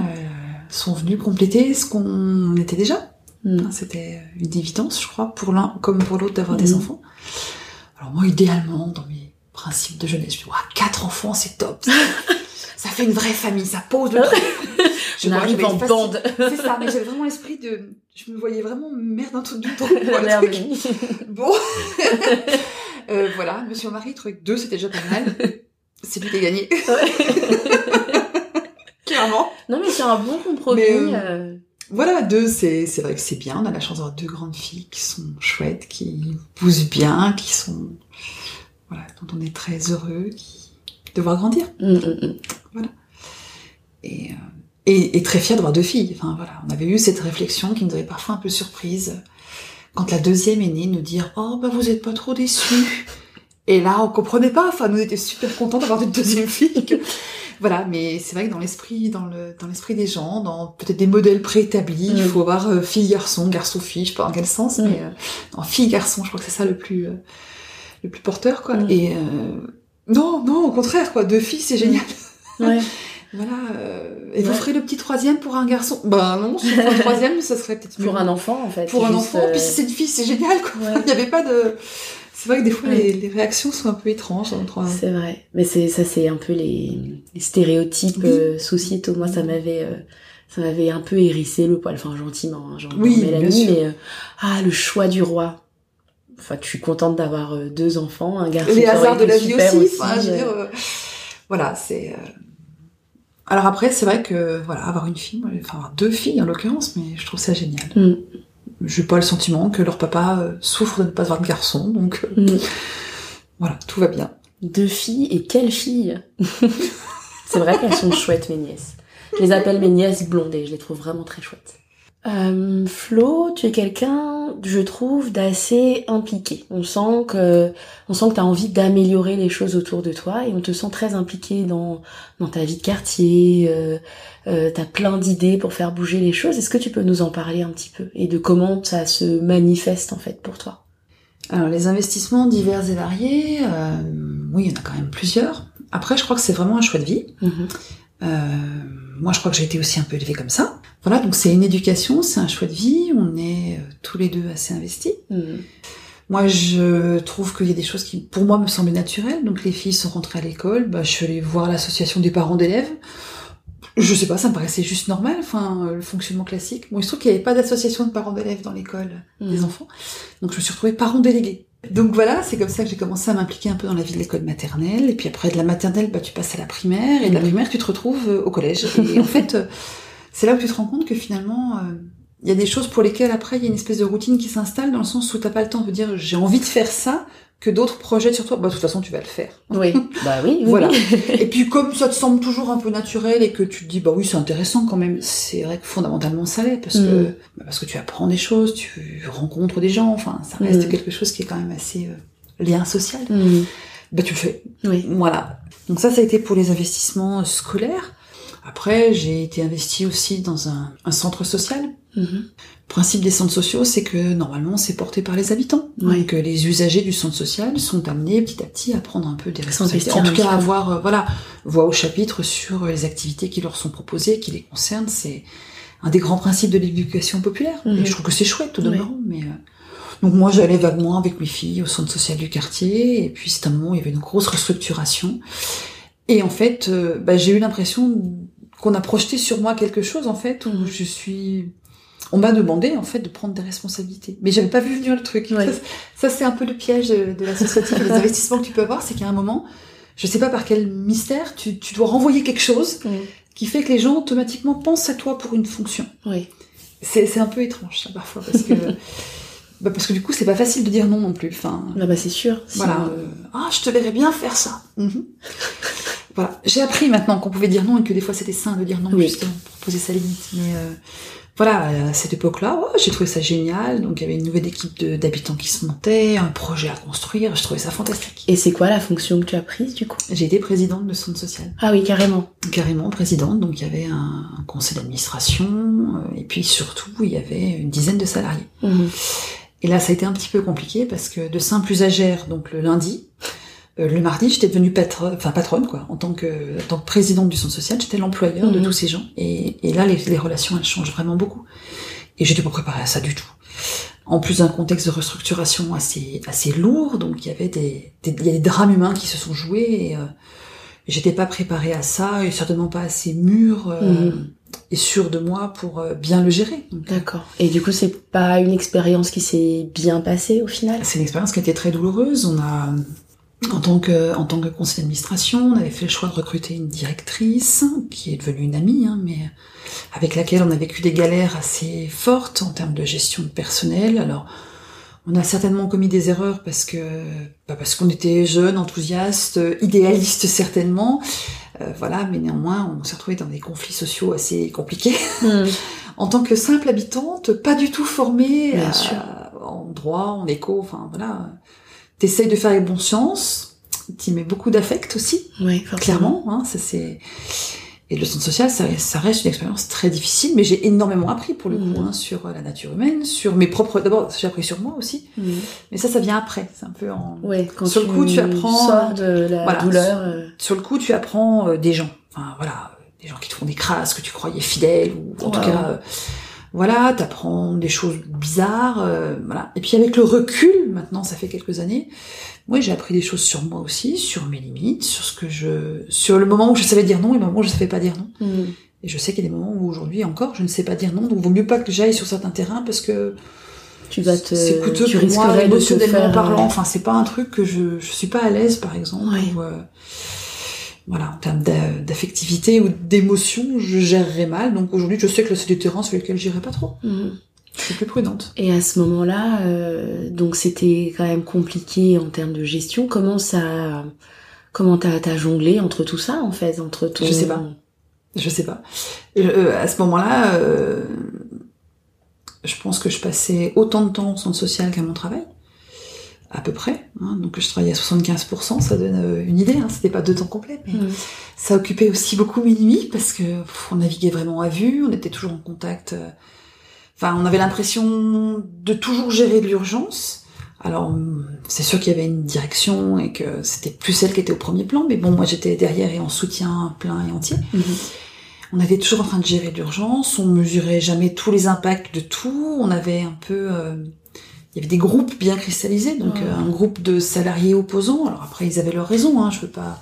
sont venus compléter ce qu'on était déjà. Mm. C'était une évidence, je crois, pour l'un comme pour l'autre d'avoir des mm. enfants. Alors moi, idéalement, dans mes principes de jeunesse, je me dis, quatre enfants, c'est top. *laughs* ça fait une vraie famille, ça pose le truc. *laughs* Je On arrive en bande. C'est ça, mais j'avais vraiment l'esprit de... Je me voyais vraiment mère d'un truc du temps. bon. *laughs* euh, voilà, monsieur mari, truc deux, c'était déjà pas mal. C'est lui qui a gagné. *laughs* Clairement. Non, mais c'est un bon compromis. Euh, euh, voilà, deux, c'est, c'est vrai que c'est bien. On a la chance d'avoir deux grandes filles qui sont chouettes, qui poussent bien, qui sont, voilà, dont on est très heureux, qui, de voir grandir. Mm, mm, mm. Voilà. Et, euh, et, et, très fiers d'avoir deux filles. Enfin, voilà. On avait eu cette réflexion qui nous avait parfois un peu surprise. Quand la deuxième est née, nous dire, oh, bah, vous êtes pas trop déçus. Et là, on comprenait pas. Enfin, nous, on était super contents d'avoir une deuxième fille. *laughs* Voilà, mais c'est vrai que dans l'esprit, dans le, dans l'esprit des gens, dans peut-être des modèles préétablis, il faut avoir euh, fille garçon, garçon fille, je sais pas dans quel sens, mais euh, fille garçon, je crois que c'est ça le plus euh, le plus porteur quoi. Et euh, non, non, au contraire quoi, deux filles c'est génial. Ouais. *laughs* Voilà. et vous ferez le petit troisième pour un garçon? Ben non, si le *laughs* troisième, ça serait peut-être pour un enfant en fait. Pour un enfant. Puis si c'est une fille, c'est génial quoi. Il n'y avait pas de. C'est vrai que des fois les, réactions sont un peu étranges entre. C'est vrai, mais c'est ça, c'est un peu les, stéréotypes euh, sociétaux. Moi, ça m'avait, euh, ça m'avait un peu hérissé le poil, enfin gentiment, hein, genre oui, Mélanie, mais euh, ah le choix du roi. Enfin, je suis contente d'avoir deux enfants, un garçon. Les hasards de la vie aussi. je veux dire, voilà, c'est. Alors après, c'est vrai que voilà, avoir une fille, enfin avoir deux filles en l'occurrence, mais je trouve ça génial. Mm j'ai pas le sentiment que leur papa euh, souffre de ne pas avoir de garçon, donc euh, mm. voilà, tout va bien. Deux filles, et quelles filles *laughs* C'est vrai qu'elles sont chouettes, mes nièces. Je les appelle mes nièces blondées, je les trouve vraiment très chouettes. Euh, Flo, tu es quelqu'un, je trouve, d'assez impliqué. On sent que, on sent que t'as envie d'améliorer les choses autour de toi et on te sent très impliqué dans dans ta vie de quartier. Euh, euh, t'as plein d'idées pour faire bouger les choses. Est-ce que tu peux nous en parler un petit peu et de comment ça se manifeste en fait pour toi? Alors les investissements divers et variés, euh, oui, il y en a quand même plusieurs. Après, je crois que c'est vraiment un choix de vie. Mm-hmm. Euh, moi, je crois que j'ai été aussi un peu élevée comme ça. Voilà, donc c'est une éducation, c'est un choix de vie. On est euh, tous les deux assez investis. Mhm. Moi, je trouve qu'il y a des choses qui, pour moi, me semblaient naturelles. Donc, les filles sont rentrées à l'école. Bah, je suis allée voir l'association des parents d'élèves. Je sais pas, ça me paraissait juste normal, enfin, euh, le fonctionnement classique. Bon, il se trouve qu'il n'y avait pas d'association de parents d'élèves dans l'école des mhm. enfants. Donc, je me suis retrouvée parent délégué. Donc voilà, c'est comme ça que j'ai commencé à m'impliquer un peu dans la vie de l'école maternelle. Et puis après de la maternelle, bah, tu passes à la primaire. Et de la mhm. primaire, tu te retrouves euh, au collège. Et en *laughs* fait, c'est là où tu te rends compte que finalement, euh, il y a des choses pour lesquelles après, il y a une espèce de routine qui s'installe dans le sens où t'as pas le temps de dire j'ai envie de faire ça, que d'autres projettent sur toi, bah de toute façon tu vas le faire. Oui, *laughs* bah oui. voilà. et puis comme ça te semble toujours un peu naturel et que tu te dis bah oui c'est intéressant quand même, c'est vrai que fondamentalement ça l'est parce que mm. bah, parce que tu apprends des choses, tu rencontres des gens, enfin ça reste mm. quelque chose qui est quand même assez euh, lien social. Mm. Bah tu le fais. Oui. Voilà. Donc ça ça a été pour les investissements scolaires. Après j'ai été investie aussi dans un, un centre social. Mm-hmm principe des centres sociaux, c'est que normalement c'est porté par les habitants. Ouais. Donc euh, les usagers du centre social sont amenés petit à petit à prendre un peu des responsabilités. En tout cas, peu. avoir euh, voilà voix au chapitre sur les activités qui leur sont proposées, qui les concernent. C'est un des grands principes de l'éducation populaire. Mhm. Et je trouve que c'est chouette Ouais. demeurant. Mais euh, donc moi j'allais vaguement avec mes filles au centre social du quartier. Et puis c'est un moment où il y avait une grosse restructuration. Et en fait, euh, bah, j'ai eu l'impression qu'on a projeté sur moi quelque chose en fait où je suis on m'a demandé en fait de prendre des responsabilités mais j'avais pas vu venir le truc Ouais. ça, ça, c'est un peu le piège de, de l'associatif et des *laughs* investissements que tu peux avoir c'est qu'à un moment je sais pas par quel mystère tu, tu dois renvoyer quelque chose qui fait que les gens automatiquement pensent à toi pour une fonction Oui. c'est c'est un peu étrange ça parfois parce que *laughs* bah, parce que du coup c'est pas facile de dire non non plus enfin Ah bah c'est sûr. voilà. Euh, ah, je te verrais bien faire ça. Mhm. *laughs* voilà. J'ai appris maintenant qu'on pouvait dire non et que des fois c'était sain de dire non Oui. justement pour poser sa limite. Mais euh, voilà, à cette époque-là, ouais, j'ai trouvé ça génial. Donc il y avait une nouvelle équipe d'habitants qui se montait, un projet à construire. Je trouvais ça fantastique. Et c'est quoi la fonction que tu as prise du coup? J'ai été présidente de centre social, Ah oui, carrément. carrément présidente. Donc il y avait un, un conseil d'administration euh, et puis surtout il y avait une dizaine de salariés. Mhm. Et là, ça a été un petit peu compliqué parce que de simple usagère, donc le lundi, le mardi, j'étais devenue patronne, enfin patronne quoi, en tant que, en tant que présidente du centre social, j'étais l'employeur de Mhm. tous ces gens. Et, et là, les, les relations, elles changent vraiment beaucoup. Et j'étais pas préparée à ça du tout. En plus d'un contexte de restructuration assez, assez lourd, donc il y avait des, des, il y a des drames humains qui se sont joués. Et, euh, j'étais pas préparée à ça et certainement pas assez mûre euh, Mhm. et sûre de moi pour euh, bien le gérer. D'accord. Et du coup, c'est pas une expérience qui s'est bien passée au final? C'est une expérience qui a été très douloureuse. On a, en tant que, en tant que conseil d'administration, on avait fait le choix de recruter une directrice qui est devenue une amie, hein, mais avec laquelle on a vécu des galères assez fortes en termes de gestion de personnel. Alors, on a certainement commis des erreurs parce que, bah parce qu'on était jeunes, enthousiastes, idéalistes certainement. Euh, voilà, mais néanmoins, on s'est retrouvé dans des conflits sociaux assez compliqués Mhm. en tant que simple habitante, pas du tout formée Bien à- sûr. en droit, en éco, enfin voilà. T'essayes de faire les bons sens, t'y mets beaucoup d'affect aussi, Oui, clairement. Hein, ça c'est. Et le centre social, ça, ça reste une expérience très difficile, mais j'ai énormément appris pour le coup Mhm. hein, sur la nature humaine, sur mes propres. D'abord, j'ai appris sur moi aussi, Mhm. mais ça, ça vient après. C'est un peu en. Ouais, quand Sur le coup, tu apprends, sors de la voilà, douleur. euh, Sur le coup, tu apprends euh, des gens. Enfin voilà, des gens qui te font des crasses que tu croyais fidèles ou en tout cas. euh, voilà, t'apprends des choses bizarres, euh, voilà. Et puis avec le recul, maintenant, ça fait quelques années, moi j'ai appris des choses sur moi aussi, sur mes limites, sur ce que je, sur le moment où je savais dire non et le moment où je savais pas dire non. mhm. Et je sais qu'il y a des moments où aujourd'hui encore, je ne sais pas dire non, donc vaut mieux pas que j'aille sur certains terrains parce que Tu vas te. c'est coûteux tu pour moi risquerais de te émotionnellement faire, parlant. euh, Enfin, c'est pas un truc que je, je suis pas à l'aise, par exemple. Euh, voilà, en termes d'a- d'affectivité ou d'émotion, je gérerais mal. Donc aujourd'hui, je sais que c'est des terrains sur lesquels j'irai pas trop. mhm. Je suis plus prudente. Et à ce moment-là, euh, donc c'était quand même compliqué en termes de gestion. Comment ça, comment t'as jonglé entre tout ça en fait, entre ton. Je sais pas. Je sais pas. Euh, à ce moment-là, euh, je pense que je passais autant de temps au centre social qu'à mon travail. À peu près. hein. Donc je travaillais à 75%, ça donne euh, une idée. Hein. C'était pas deux temps complets, mais Mhm. Ça occupait aussi beaucoup mes nuits parce que pff, on naviguait vraiment à vue, on était toujours en contact. euh, Enfin, on avait l'impression de toujours gérer de l'urgence. Alors, hum, c'est sûr qu'il y avait une direction et que c'était plus celle qui était au premier plan, mais bon, moi j'étais derrière et en soutien plein et entier. Mhm. On était toujours en train de gérer de l'urgence, on mesurait jamais tous les impacts de tout, on avait un peu... euh, il y avait des groupes bien cristallisés, donc Ouais. euh, un groupe de salariés opposants. Alors après, ils avaient leurs raisons, hein, je veux pas...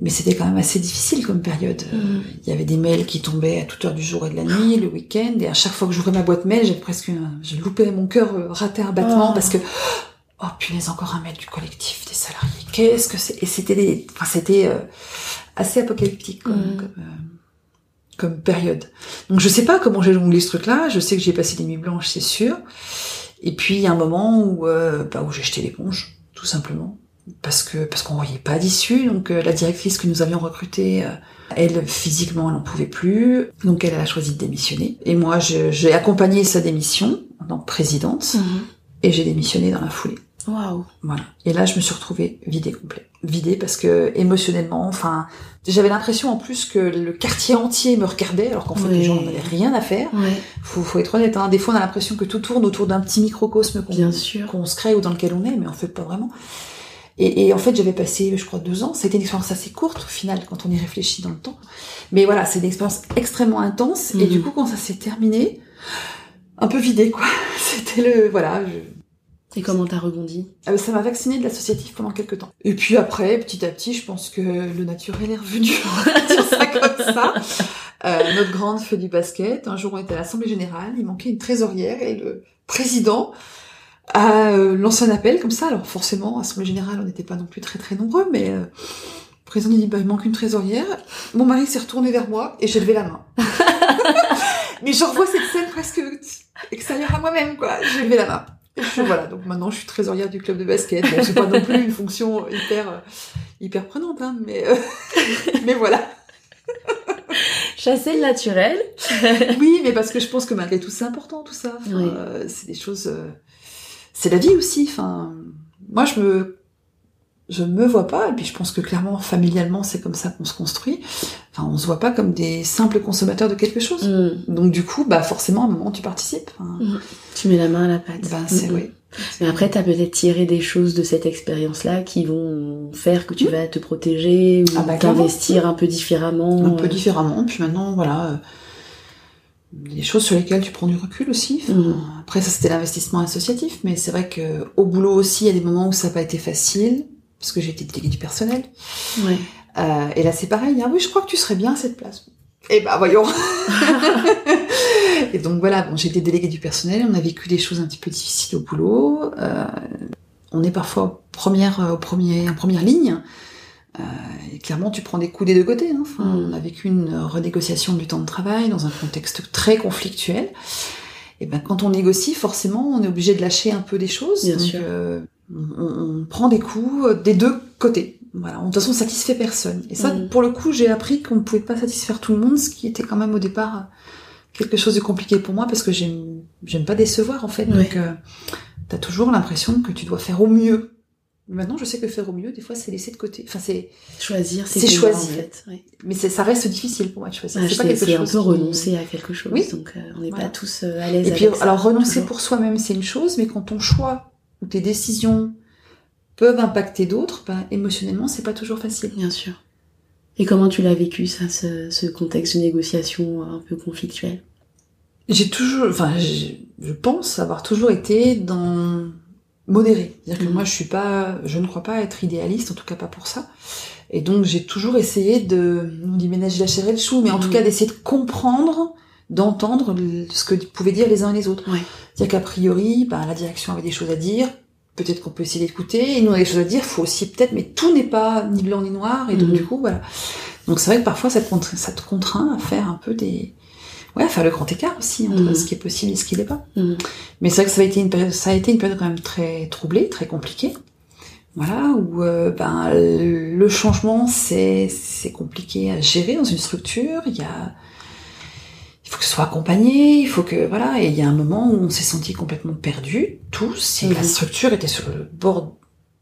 Mais c'était quand même assez difficile comme période. Euh, Mhm. Il y avait des mails qui tombaient à toute heure du jour et de la nuit, le week-end, et à chaque fois que j'ouvrais ma boîte mail, j'avais presque... un- Je loupais mon cœur, euh, ratait un battement, Oh. parce que... Oh punaise, encore un mail du collectif des salariés. Qu'est-ce que c'est? Et c'était des... Enfin, c'était euh, assez apocalyptique quoi, Mhm. comme, euh, comme période. Donc je sais pas comment j'ai jonglé ce truc-là. Je sais que j'ai passé des nuits blanches, c'est sûr. Et puis il y a un moment où, euh, bah, où j'ai jeté l'éponge, tout simplement, parce que parce qu'on voyait pas d'issue. Donc euh, la directrice que nous avions recrutée, euh, elle physiquement, elle n'en pouvait plus. Donc elle, a choisi de démissionner. Et moi, j'ai accompagné sa démission en tant que présidente, Mhm. et j'ai démissionné dans la foulée. Waouh. Voilà. Et là, je me suis retrouvée vidée complet. Vidée parce que émotionnellement, enfin, j'avais l'impression en plus que le quartier entier me regardait, alors qu'en fait, les gens n'en avaient rien à faire. Ouais. Faut, faut être honnête. Hein. Des fois, on a l'impression que tout tourne autour d'un petit microcosme qu'on qu'on se crée ou dans lequel on est, mais en fait, pas vraiment. Et, et en fait, j'avais passé, je crois, deux ans. Ça a été une expérience assez courte au final, quand on y réfléchit dans le temps. Mais voilà, c'est une expérience extrêmement intense. Et Mhm. du coup, quand ça s'est terminé, un peu vidé, quoi. *laughs* C'était le, voilà. je- Et comment t'as rebondi ben, ça m'a vacciné de l'associatif pendant quelques temps. Et puis après, petit à petit, je pense que le naturel est revenu. *laughs* On ça comme ça. Euh, notre grande fait du basket. Un jour, on était à l'Assemblée Générale. Il manquait une trésorière et le président a euh, lancé un appel comme ça. Alors forcément, à l'Assemblée Générale, on n'était pas non plus très très nombreux, mais euh, le président dit, bah, il manque une trésorière. Mon mari s'est retourné vers moi et j'ai levé la main. *laughs* mais je revois cette scène presque extérieure à moi-même, quoi. J'ai levé la main. Voilà, donc maintenant je suis trésorière du club de basket. Bon, c'est pas non plus une fonction hyper euh, hyper prenante, hein, mais euh, *laughs* mais voilà. Chasser le naturel. Oui, mais parce que je pense que malgré tout c'est important tout ça. Enfin, Oui. euh, c'est des choses, euh, c'est la vie aussi. Enfin, moi je me je me vois pas, et puis je pense que clairement familialement c'est comme ça qu'on se construit. Enfin, on se voit pas comme des simples consommateurs de quelque chose. Mm. Donc du coup, bah forcément à un moment tu participes. Enfin, Tu mets la main à la pâte. bah, c'est Mm, mm. oui. Mais après, t'as peut-être tiré des choses de cette expérience-là qui vont faire que tu vas te protéger ou Ah bah, t'investir un peu différemment. un peu euh, différemment. Puis maintenant, voilà, euh, des choses sur lesquelles tu prends du recul aussi. Enfin. Après, ça c'était l'investissement associatif, mais c'est vrai que au boulot aussi, il y a des moments où ça n'a pas été facile parce que j'ai été déléguée du personnel. Ouais. Euh, et là, c'est pareil. Ah oui, je crois que tu serais bien à cette place. Eh ben, voyons. *laughs* et donc voilà, bon, j'ai été déléguée du personnel. On a vécu des choses un petit peu difficiles au boulot. Euh, on est parfois première, euh, au premier, en première ligne. Euh, et clairement, tu prends des coups des deux côtés. hein. Enfin, Mm. On a vécu une renégociation du temps de travail dans un contexte très conflictuel. Et ben, quand on négocie, forcément, on est obligé de lâcher un peu des choses. Bien donc, sûr. Euh, on, on prend des coups des deux côtés. Voilà. De toute façon, on satisfait personne. Et ça, Mm. pour le coup, j'ai appris qu'on ne pouvait pas satisfaire tout le monde, ce qui était quand même au départ quelque chose de compliqué pour moi parce que j'aime, j'aime pas décevoir en fait. Donc, euh, t'as toujours l'impression que tu dois faire au mieux. Maintenant, je sais que faire au mieux, des fois, c'est laisser de côté. Enfin, c'est, Choisir, c'est choisir. En fait. ouais. mais ça reste difficile pour moi de choisir. Ouais, c'est pas quelque c'est un chose peu renoncer à quelque chose. Oui. Donc, euh, on n'est Voilà. pas tous euh, à l'aise Et puis, avec ça. alors renoncer toujours. pour soi-même, c'est une chose, mais quand ton choix ou tes décisions peuvent impacter d'autres, ben, émotionnellement, c'est pas toujours facile. Bien sûr. Et comment tu l'as vécu, ça, ce, ce contexte de négociation un peu conflictuel? J'ai toujours, enfin, je pense avoir toujours été dans modéré. C'est-à-dire que Mhm. moi, je suis pas, je ne crois pas être idéaliste, en tout cas pas pour ça. Et donc, j'ai toujours essayé de, on dit ménager la chair et le chou, mais en tout Mhm. cas d'essayer de comprendre, d'entendre ce que pouvaient dire les uns et les autres. Ouais. C'est-à-dire qu'a priori, ben, la direction avait des choses à dire, peut-être qu'on peut essayer d'écouter, et nous on a des choses à dire, faut aussi peut-être, mais tout n'est pas ni blanc ni noir, et donc Mhm. du coup, voilà. Donc c'est vrai que parfois ça te, contraint, ça te contraint à faire un peu des, ouais, à faire le grand écart aussi entre Mhm. ce qui est possible et ce qui l'est pas. Mhm. Mais c'est vrai que ça a été une période, ça a été une période quand même très troublée, très compliquée. Voilà, où euh, ben le changement c'est c'est compliqué à gérer dans une structure. Il y a il faut que ce soit accompagné, il faut que voilà. Et il y a un moment où on s'est senti complètement perdu tous. Et la Mhm. structure était sur le bord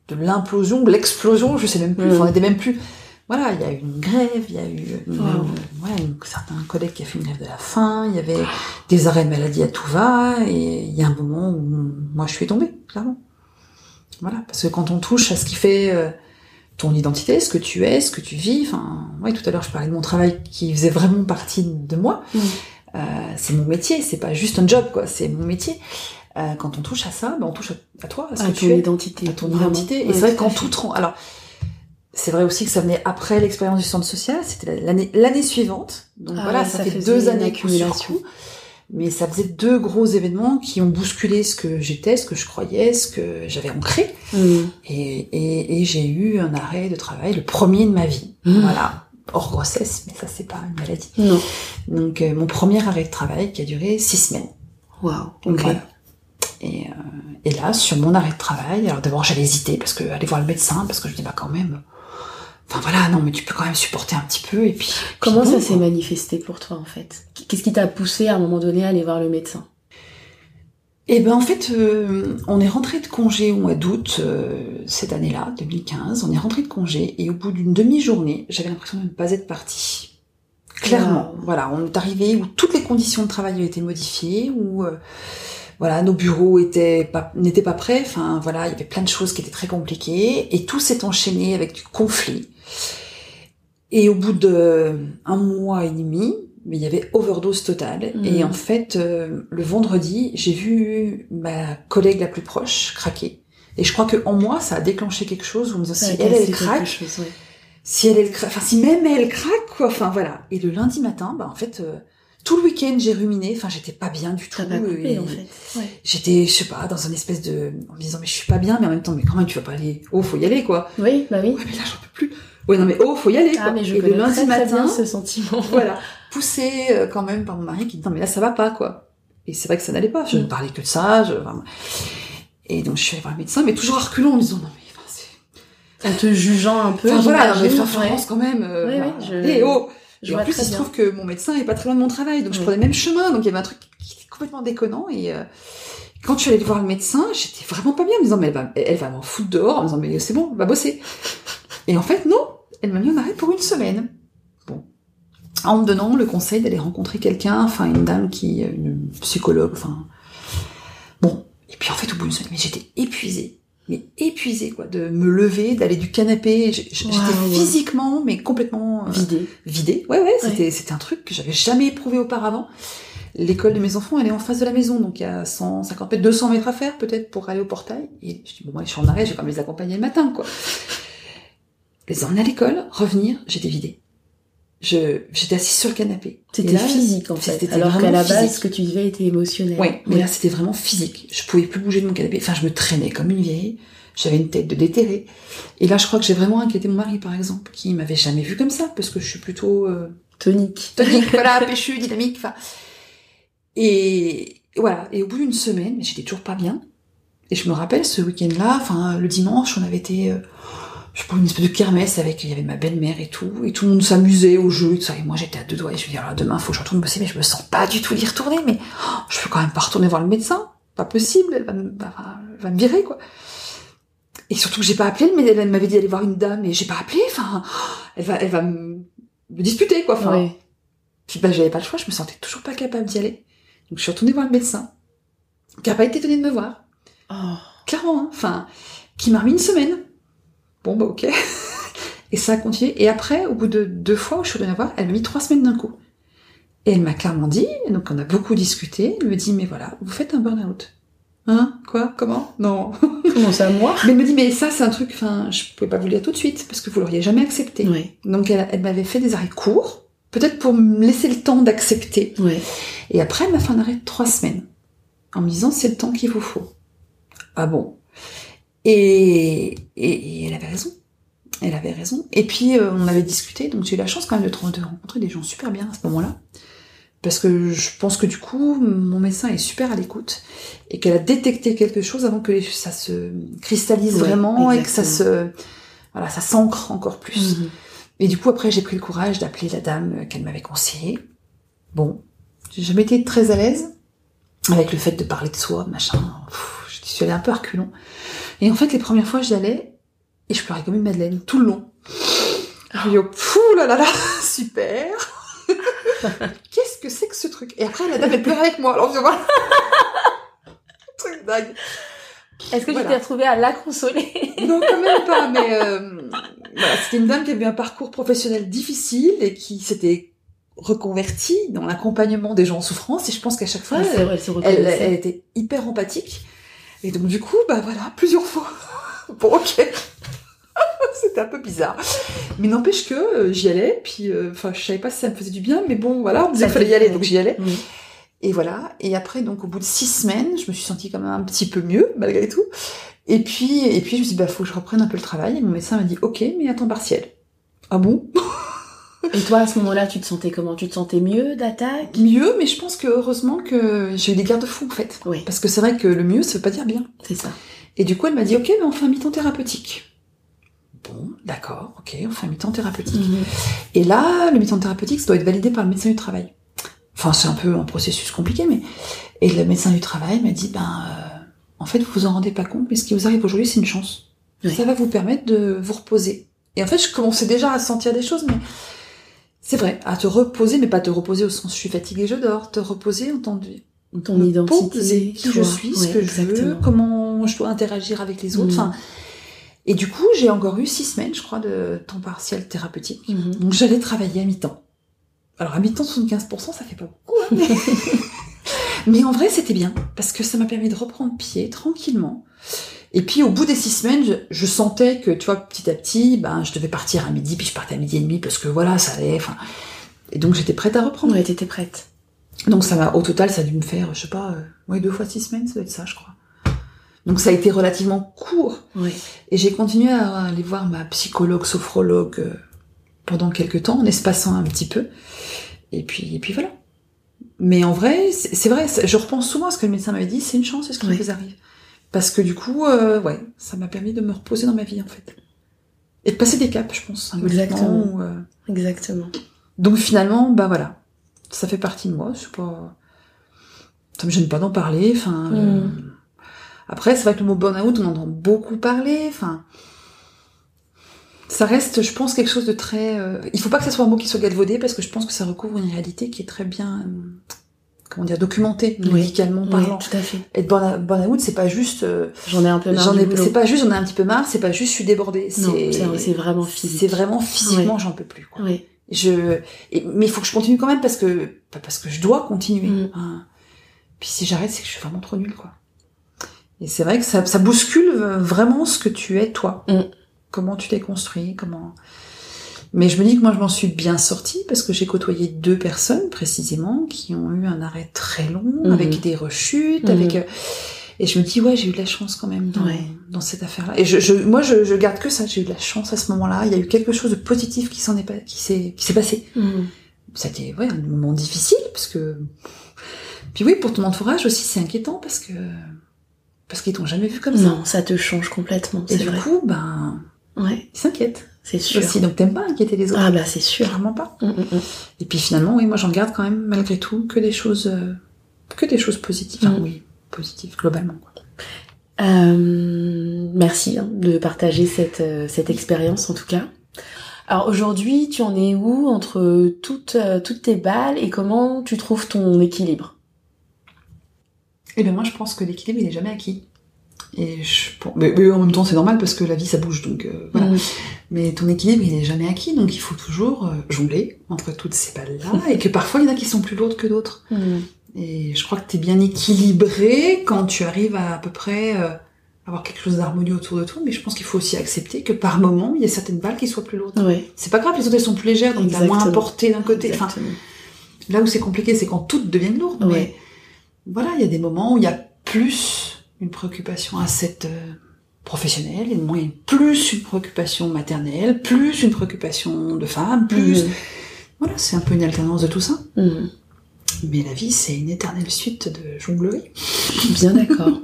de l'implosion, de l'explosion. Je sais même plus. Enfin, on était même plus. Voilà, il y a eu une grève, il y a eu une, Wow. une- voilà, une- certains collègues qui a fait une grève de la faim, il y avait des arrêts maladie à tout va, et il y a un moment où moi je suis tombée, clairement. Voilà, parce que quand on touche à ce qui fait euh, ton identité, ce que tu es, ce que tu vis, enfin, ouais, tout à l'heure je parlais de mon travail qui faisait vraiment partie de moi. Mhm. Euh, c'est mon métier, c'est pas juste un job, quoi, c'est mon métier. Euh, quand on touche à ça, ben on touche à, toi, à ce À que ton tu es identité. à ton vraiment. identité. Et Ouais, c'est vrai tout que à quand fait. tout te rend- Alors, c'est vrai aussi que ça venait après l'expérience du centre social, c'était l'année l'année suivante. Donc Ah voilà, ouais, ça, ça fait deux années coup sur accumulation. coup. Mais ça faisait deux gros événements qui ont bousculé ce que j'étais, ce que je croyais, ce que j'avais ancré. Mhm. Et, et, et j'ai eu un arrêt de travail, le premier de ma vie. Mhm. Voilà. Hors grossesse, mais ça c'est pas une maladie. Non. Donc euh, mon premier arrêt de travail qui a duré six semaines. Waouh. Ok. Voilà. Et, euh, et là, sur mon arrêt de travail, alors d'abord j'allais hésiter parce que aller voir le médecin, parce que je dis bah quand même, enfin voilà, non mais tu peux quand même supporter un petit peu et puis. Comment puis ça s'est manifesté pour toi en fait? Qu'est-ce qui t'a poussé à un moment donné à aller voir le médecin? Et ben en fait, euh, on est rentré de congé au mois d'août euh, cette année-là, 2015. On est rentré de congé et au bout d'une demi-journée, j'avais l'impression de ne pas être partie. Clairement, Wow. voilà, on est arrivé où toutes les conditions de travail ont été modifiées, où euh, voilà, nos bureaux étaient pas n'étaient pas prêts. Enfin voilà, il y avait plein de choses qui étaient très compliquées et tout s'est enchaîné avec du conflit. Et au bout de un mois et demi, mais il y avait overdose totale. Et en fait, euh, le vendredi, j'ai vu ma collègue la plus proche craquer. Et je crois que en moi, ça a déclenché quelque chose où on me a si elle, elle craque, chose, ouais. si elle, elle craque, enfin si même elle craque, quoi. Enfin voilà. Et le lundi matin, bah en fait, euh, tout le week-end j'ai ruminé. Enfin j'étais pas bien du tout. Pas coupé, Et en fait. Ouais. J'étais, je sais pas, dans un espèce de, en me disant mais je suis pas bien, mais en même temps mais quand même tu vas pas aller, oh faut y aller quoi. Oui, bah oui. Ouais mais là j'en peux plus. Ouais non mais oh faut y aller. Ah, quoi. mais je Et le lundi très, très matin, bien ce sentiment. voilà, poussé euh, quand même par mon mari qui dit non mais là ça va pas quoi. Et c'est vrai que ça n'allait pas. Je ne Mm. parlais que de ça. Je, et donc je suis allée voir le médecin, mais toujours à reculons en me disant non mais. En te jugeant un peu. Enfin voilà, mais ouais. Florence quand même. euh, Ouais, je- Et oh. Je Et en plus, il se trouve que mon médecin est pas très loin de mon travail, donc je prenais le même chemin, donc il y avait un truc qui était complètement déconnant. Et euh, quand je suis allée voir le médecin, j'étais vraiment pas bien, en me disant mais elle va, elle va m'en foutre dehors, en me disant mais c'est bon, elle va bosser. Et en fait non, elle m'a mis en arrêt pour une semaine. En me donnant le conseil d'aller rencontrer quelqu'un, enfin une dame qui, euh, une psychologue, enfin bon. Et puis en fait au bout d'une semaine, mais j'étais épuisée. Mais épuisée, quoi, de me lever, d'aller du canapé. J'étais physiquement, mais complètement euh, Vidé. vidé. Ouais, ouais, c'était c'était un truc que j'avais jamais éprouvé auparavant. L'école de mes enfants, elle est en face de la maison, donc il y a 150 mètres, 200 mètres à faire peut-être pour aller au portail. Et je dis, bon, moi, je suis en arrêt, je vais quand même les accompagner le matin, quoi. Les emmener à l'école, revenir, j'étais vidée. Je, j'étais assise sur le canapé. C'était physique en fait. Alors qu'à la base, physique. ce que tu vivais était émotionnel. Ouais, mais là c'était vraiment physique. Je pouvais plus bouger de mon canapé. Enfin, je me traînais comme une vieille. J'avais une tête de déterré. Et là, je crois que j'ai vraiment inquiété mon mari, par exemple, qui m'avait jamais vu comme ça, parce que je suis plutôt euh, Tonique. tonique, voilà, *laughs* péchu, dynamique. Enfin, et voilà. Et au bout d'une semaine, mais j'étais toujours pas bien. Et je me rappelle ce week-end-là, enfin le dimanche, on avait été, euh, je sais pas, une espèce de kermesse avec, il y avait ma belle-mère et tout, et tout le monde s'amusait au jeu et tout ça. Et moi, j'étais à deux doigts. Et je me dis, alors demain, faut que je retourne bosser, mais je me sens pas du tout d'y retourner. Mais oh, je peux quand même pas retourner voir le médecin. Pas possible. Elle va me, bah, elle va me virer, quoi. Et surtout que j'ai pas appelé, mais elle m'avait dit d'aller voir une dame et j'ai pas appelé. Enfin, elle va, elle va me, me disputer, quoi. Enfin, Ouais. puis bah j'avais pas le choix, je me sentais toujours pas capable d'y aller. Donc je suis retournée voir le médecin, qui a pas été étonné de me voir, Oh. clairement, hein. enfin, qui m'a remis une semaine. Bon bah ok. *laughs* Et ça a continué. Et après, au bout de deux fois où je suis retournée la voir, elle m'a mis trois semaines d'un coup. Et elle m'a clairement dit, donc on a beaucoup discuté, elle me dit, mais voilà, vous faites un burn-out. Hein? Quoi? Comment? Non. *laughs* Comment ça, moi? Mais elle me dit, mais ça c'est un truc, enfin, je pouvais pas vous le dire tout de suite, parce que vous l'auriez jamais accepté. Donc elle, elle m'avait fait des arrêts courts, peut-être pour me laisser le temps d'accepter. Et après, elle m'a fait un arrêt de trois semaines, en me disant c'est le temps qu'il vous faut. Ah bon? Et, et, et elle avait raison. Elle avait raison. Et puis euh, on avait discuté, donc j'ai eu la chance quand même de, de rencontrer des gens super bien à ce moment-là. Parce que je pense que du coup, mon médecin est super à l'écoute et qu'elle a détecté quelque chose avant que les- ça se cristallise Ouais, vraiment et que ça se, voilà, ça s'ancre encore plus. Mhm. Et du coup, après, j'ai pris le courage d'appeler la dame qu'elle m'avait conseillée. Bon, j'ai jamais été très à l'aise avec le fait de parler de soi, machin. Pff, je suis allée un peu reculons. Et en fait, les premières fois, j'y allais et je pleurais comme une madeleine tout le long. Dis, oh, fou là là là, *laughs* super. *laughs* Qu'est-ce que c'est que ce truc? Et après, la dame, elle pleurait avec moi. Alors, je vois. *laughs* truc dingue. Est-ce que Voilà. tu t'es retrouvée à la consoler? Non, quand même pas, mais euh, voilà, c'était une dame qui avait eu un parcours professionnel difficile et qui s'était reconvertie dans l'accompagnement des gens en souffrance. Et je pense qu'à chaque fois, Ouais, elle, elle se elle, reconnaissait. elle était hyper empathique. Et donc du coup, bah voilà, plusieurs fois. *laughs* bon, ok. *laughs* C'était un peu bizarre. Mais n'empêche que euh, j'y allais, puis euh, enfin je savais pas si ça me faisait du bien, mais bon voilà, on me disait qu'il fallait y aller, donc j'y allais. Et voilà. Et après, donc, au bout de six semaines, je me suis sentie quand même un petit peu mieux, malgré tout. Et puis, et puis, je me suis dit, bah, faut que je reprenne un peu le travail. Et mon médecin m'a dit, ok, mais à temps partiel. Ah bon? *laughs* Et toi, à ce moment-là, tu te sentais comment? Tu te sentais mieux d'attaque? Mieux, mais je pense que heureusement que j'ai eu des garde-fous, en fait. Oui, Parce que c'est vrai que le mieux, ça veut pas dire bien. c'est ça. Et du coup, elle m'a dit, ok, mais on fait un mi-temps thérapeutique. Bon, d'accord, ok, on fait un mi-temps thérapeutique. Mhm. Et là, le mi-temps thérapeutique, ça doit être validé par le médecin du travail. Enfin, c'est un peu un processus compliqué, mais Et le médecin du travail m'a dit, ben, euh, en fait, vous vous en rendez pas compte, mais ce qui vous arrive aujourd'hui, c'est une chance. Oui. Ça va vous permettre de vous reposer. Et en fait, je commençais déjà à sentir des choses, mais c'est vrai, à te reposer, mais pas te reposer au sens je suis fatiguée, je dors, te reposer en tant que Ton me identité, poser qui je suis, ce que je veux, comment je dois interagir avec les autres. Enfin, et du coup, j'ai encore eu six semaines, je crois, de temps partiel thérapeutique. Mhm. Donc j'allais travailler à mi-temps. Alors à mi-temps, 75%, ça fait pas beaucoup. hein, mais... *laughs* mais en vrai, c'était bien, parce que ça m'a permis de reprendre pied tranquillement. Et puis au bout des six semaines, je, je sentais que, tu vois, petit à petit, ben, je devais partir à midi, puis je partais à midi et demi, parce que voilà, ça allait... Enfin... Et donc j'étais prête à reprendre. Ouais, t'étais prête. Donc ça m'a, au total, ça a dû me faire, je sais pas, euh, ouais, deux fois six semaines, ça doit être ça, je crois. Donc ça a été relativement court. Ouais. Et j'ai continué à aller voir ma psychologue, sophrologue euh, pendant quelques temps, en espaçant un petit peu. Et puis, et puis voilà. Mais en vrai, c'est vrai, je repense souvent à ce que le médecin m'avait dit, c'est une chance, c'est ce qui Oui. vous arrive. Parce que du coup, euh, ouais, ça m'a permis de me reposer dans ma vie, en fait. Et de passer des caps, je pense. Exactement. euh, Exactement. donc finalement, bah voilà, ça fait partie de moi. C'est pas, ça me gêne pas d'en parler. Enfin, Mm. euh, après c'est vrai que le mot burn-out, on en entend beaucoup parler. Enfin, ça reste, je pense, quelque chose de très. Il faut pas que ça soit un mot qui soit galvaudé parce que je pense que ça recouvre une réalité qui est très bien, comment dire, documentée Oui. médicalement parlant. tout à fait. Être burn- burn-out, c'est pas juste. euh, J'en ai un peu marre J'en ai, c'est pas juste, j'en ai un petit peu marre. C'est pas juste, je suis débordée. C'est vraiment physique. C'est vraiment physiquement, j'en peux plus. Quoi. Je, et- mais il faut que je continue quand même parce que, parce que je dois continuer. Mm. hein. Puis si j'arrête, c'est que je suis vraiment trop nulle, quoi. Et c'est vrai que ça, ça bouscule vraiment ce que tu es, toi. Mm. Comment tu t'es construit, comment. Mais je me dis que moi, je m'en suis bien sortie parce que j'ai côtoyé deux personnes, précisément, qui ont eu un arrêt très long, Mhm. avec des rechutes, Mhm. avec, euh, et je me dis, ouais, j'ai eu de la chance quand même dans, Ouais. dans cette affaire-là. Et je, je, moi, je, je garde que ça. J'ai eu de la chance à ce moment-là. Il y a eu quelque chose de positif qui s'en est pas, qui s'est, qui s'est passé. Mhm. C'était, ouais, un moment difficile parce que, puis oui, pour ton entourage aussi, c'est inquiétant parce que, parce qu'ils t'ont jamais vu comme ça. Non, ça te change complètement, Et du vrai. coup, ben, Ouais, ils s'inquiètent c'est sûr. aussi. Donc t'aimes pas inquiéter les autres. Ah bah c'est sûr. Clairement pas. Mm, mm, mm. Et puis finalement, oui, moi j'en garde quand même malgré tout que des choses, euh, que des choses positives. Enfin, oui, positives globalement. Quoi. Euh, merci hein, de partager cette, euh, cette expérience en tout cas. Alors aujourd'hui, tu en es où entre toutes, toutes tes balles et comment tu trouves ton équilibre? Et ben moi, je pense que l'équilibre il est jamais acquis. Et je, bon, mais, mais en même temps, c'est normal parce que la vie ça bouge, donc euh, voilà. Mm. Mais ton équilibre, il est jamais acquis, donc il faut toujours euh, jongler entre toutes ces balles-là, *laughs* et que parfois, il y en a qui sont plus lourdes que d'autres. Mm. Et je crois que t'es bien équilibré quand tu arrives à à peu près euh, avoir quelque chose d'harmonieux autour de toi, mais je pense qu'il faut aussi accepter que par moment, il y a certaines balles qui soient plus lourdes. Ouais, C'est pas grave, les autres, elles sont plus légères, donc t'as moins à porter d'un côté. Enfin, là où c'est compliqué, c'est quand toutes deviennent lourdes. Mais voilà, il y a des moments où il y a plus une préoccupation à cette euh, professionnelle, et a plus une préoccupation maternelle, plus une préoccupation de femme, plus... Mm. Voilà, c'est un peu une alternance de tout ça. Mm. Mais la vie, c'est une éternelle suite de jonglerie. Je suis bien d'accord.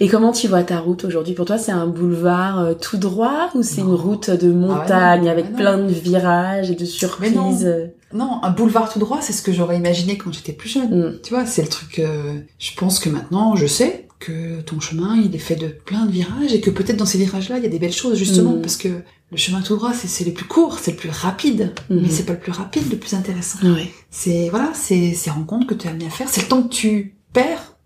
Et comment tu vois ta route aujourd'hui? Pour toi, c'est un boulevard euh, tout droit ou c'est une route de montagne non, avec ah plein de virages et de surprises? Non, un boulevard tout droit, c'est ce que j'aurais imaginé quand j'étais plus jeune. Mm. Tu vois, c'est le truc. euh, je pense que maintenant, je sais que ton chemin, il est fait de plein de virages et que peut-être dans ces virages-là, il y a des belles choses justement Mm. parce que le chemin tout droit, c'est c'est le plus court, c'est le plus rapide, Mhm. mais c'est pas le plus rapide, le plus intéressant. Ouais. C'est voilà, c'est ces rencontres que tu as amené à faire, c'est le temps que tu perds.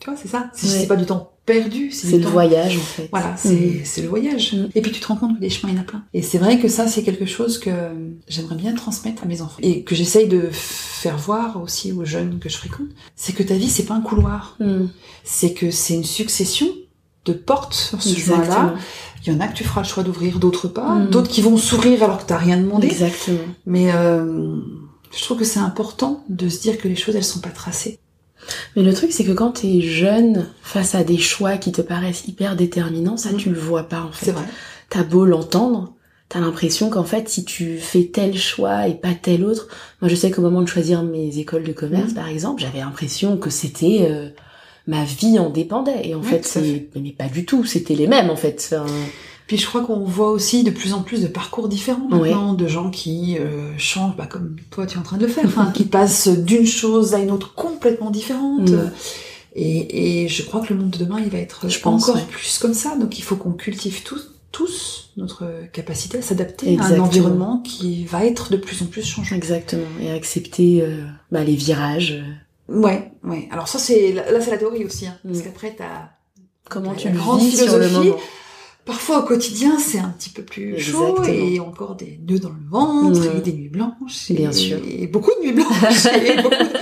Tu vois, c'est ça. Ouais. c'est pas du temps perdu, c'est le voyage en fait. Voilà, c'est c'est le voyage. Mhm. Et puis tu te rends compte que des chemins, il y en a plein. Et c'est vrai que ça, c'est quelque chose que j'aimerais bien transmettre à mes enfants. Et que j'essaye de faire voir aussi aux jeunes que je fréquente. C'est que ta vie, c'est pas un couloir. Mm. C'est que c'est une succession de portes sur ce chemin-là. Il y en a que tu feras le choix d'ouvrir, d'autres pas. D'autres qui vont sourire alors que t'as rien demandé. Exactement. Mais euh, je trouve que c'est important de se dire que les choses, elles sont pas tracées. Mais le truc, c'est que quand t'es jeune, face à des choix qui te paraissent hyper déterminants, ça, Mm. tu le vois pas, en fait. C'est vrai. T'as beau l'entendre, t'as l'impression qu'en fait, si tu fais tel choix et pas tel autre, moi, je sais qu'au moment de choisir mes écoles de commerce, Mm. par exemple, j'avais l'impression que c'était, euh, ma vie en dépendait. Et en Oui, fait, c'est, mais pas du tout, c'était les mêmes, en fait. Enfin, Puis je crois qu'on voit aussi de plus en plus de parcours différents Ouais. maintenant, de gens qui euh, changent, bah, comme toi tu es en train de le faire, enfin, qui passent d'une chose à une autre complètement différente. Et, et je crois que le monde de demain, il va être Je pense, encore ouais. plus comme ça. Donc il faut qu'on cultive tous, tous notre capacité à s'adapter à un environnement qui va être de plus en plus changeant. Exactement. Et accepter euh, bah, les virages. Ouais, ouais. Alors ça c'est là c'est la théorie aussi, hein, parce Mm. qu'après t'as Comment tu le grande vis sur le philosophie, moment. Parfois au quotidien, c'est un petit peu plus chaud et encore des nœuds dans le ventre et des nuits blanches. Bien et, sûr. Et beaucoup de nuits blanches. *laughs* et beaucoup de-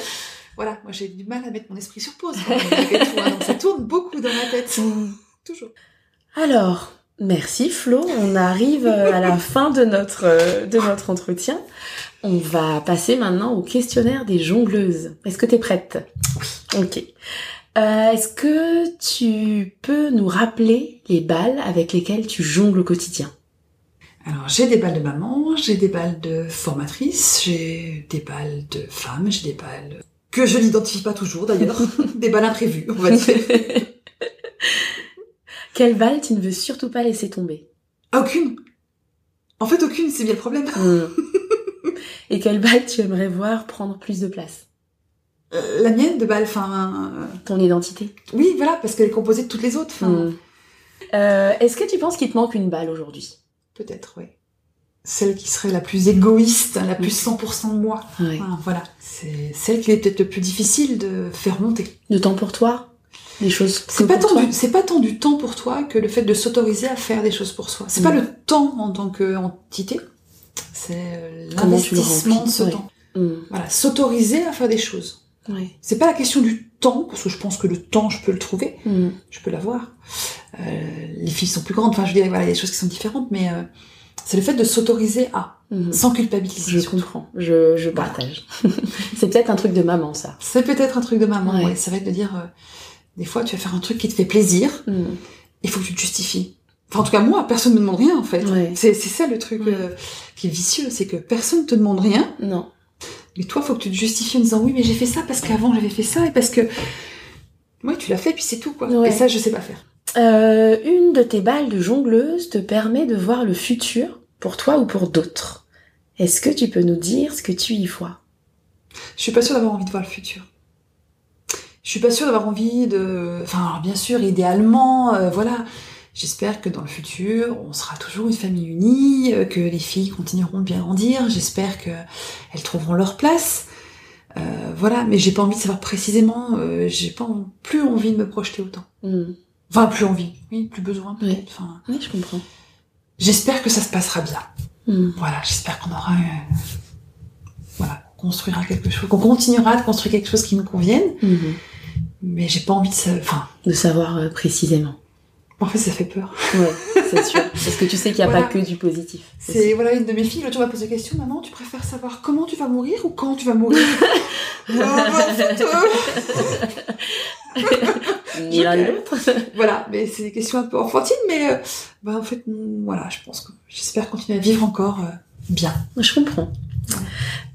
Voilà, moi j'ai du mal à mettre mon esprit sur pause. quand même, malgré tout, hein, donc ça tourne beaucoup dans ma tête. Toujours. Alors, merci Flo. On arrive à la fin de notre, de notre entretien. On va passer maintenant au questionnaire des jongleuses. Est-ce que tu es prête? Oui. Ok. Euh, Est-ce que tu peux nous rappeler les balles avec lesquelles tu jongles au quotidien? Alors j'ai des balles de maman, j'ai des balles de formatrice, j'ai des balles de femme, j'ai des balles que je n'identifie pas toujours d'ailleurs, *laughs* des balles imprévues, on va dire. *laughs* Quelle balle tu ne veux surtout pas laisser tomber? Aucune. En fait, aucune, c'est bien le problème. Hmm. Et quelle balle tu aimerais voir prendre plus de place? Euh, la mienne de balle, enfin, euh, Ton identité oui, voilà, parce qu'elle est composée de toutes les autres. Hmm. Euh, Est-ce que tu penses qu'il te manque une balle aujourd'hui? Peut-être, oui. Celle qui serait la plus égoïste, la plus 100% de moi. Ouais. Enfin, voilà. C'est celle qui est peut-être le plus difficile de faire monter. De temps pour toi? Des choses C'est pas, tant du, c'est pas tant du temps pour toi que le fait de s'autoriser à faire des choses pour soi. C'est Mm. pas le temps en tant qu'entité, c'est l'investissement de ce ouais. temps. Hmm. Voilà, s'autoriser à faire des choses. Ouais. C'est pas la question du temps, parce que je pense que le temps, je peux le trouver, Hmm. je peux l'avoir. Euh, les filles sont plus grandes, enfin je veux dire, voilà, il y a des choses qui sont différentes, mais euh, c'est le fait de s'autoriser à, Hmm. sans culpabiliser. Je surtout. comprends, je, je Voilà. partage. *laughs* c'est peut-être un truc de maman, ça. C'est peut-être un truc de maman, Ouais. ouais. Ça va être de dire, euh, des fois, tu vas faire un truc qui te fait plaisir, Hmm. il faut que tu te justifies. Enfin, en tout cas, moi, personne ne me demande rien, en fait. Ouais. C'est c'est ça le truc euh, qui est vicieux, c'est que personne ne te demande rien, Non. Mais toi, faut que tu te justifies en disant, oui, mais j'ai fait ça parce qu'avant, j'avais fait ça, et parce que... Oui, tu l'as fait, puis c'est tout, quoi. Ouais. Et ça, je sais pas faire. Euh, une de tes balles de jongleuse te permet de voir le futur pour toi ou pour d'autres. Est-ce que tu peux nous dire ce que tu y vois? Je suis pas sûre d'avoir envie de voir le futur. Je suis pas sûre d'avoir envie de... Enfin, alors, bien sûr, idéalement, euh, voilà. J'espère que dans le futur, on sera toujours une famille unie, euh, que les filles continueront de bien grandir. J'espère que elles trouveront leur place. Euh, voilà, mais j'ai pas envie de savoir précisément. euh, j'ai pas en- plus envie de me projeter autant. Hmm. Enfin, plus envie. Oui, plus besoin. Enfin, Oui, je comprends. j'espère que ça se passera bien. Hmm. Voilà, j'espère qu'on aura, euh, voilà, construira quelque chose, qu'on continuera de construire quelque chose qui nous convienne. Mhm. Mais j'ai pas envie de ça. Enfin, De savoir euh, précisément. *laughs* en fait, ça fait peur. Ouais, c'est sûr. Parce que tu sais qu'il n'y a Voilà. pas que du positif. C'est voilà une de mes filles. L'autre m'a posé la question. Maman, tu préfères savoir comment tu vas mourir ou quand tu vas mourir? Euh, *laughs* bah, *laughs* Ni l'un l'autre. Voilà, mais c'est des questions un peu enfantines, mais euh, bah en fait, mm, voilà, je pense que j'espère continuer à vivre encore euh, bien. Je comprends.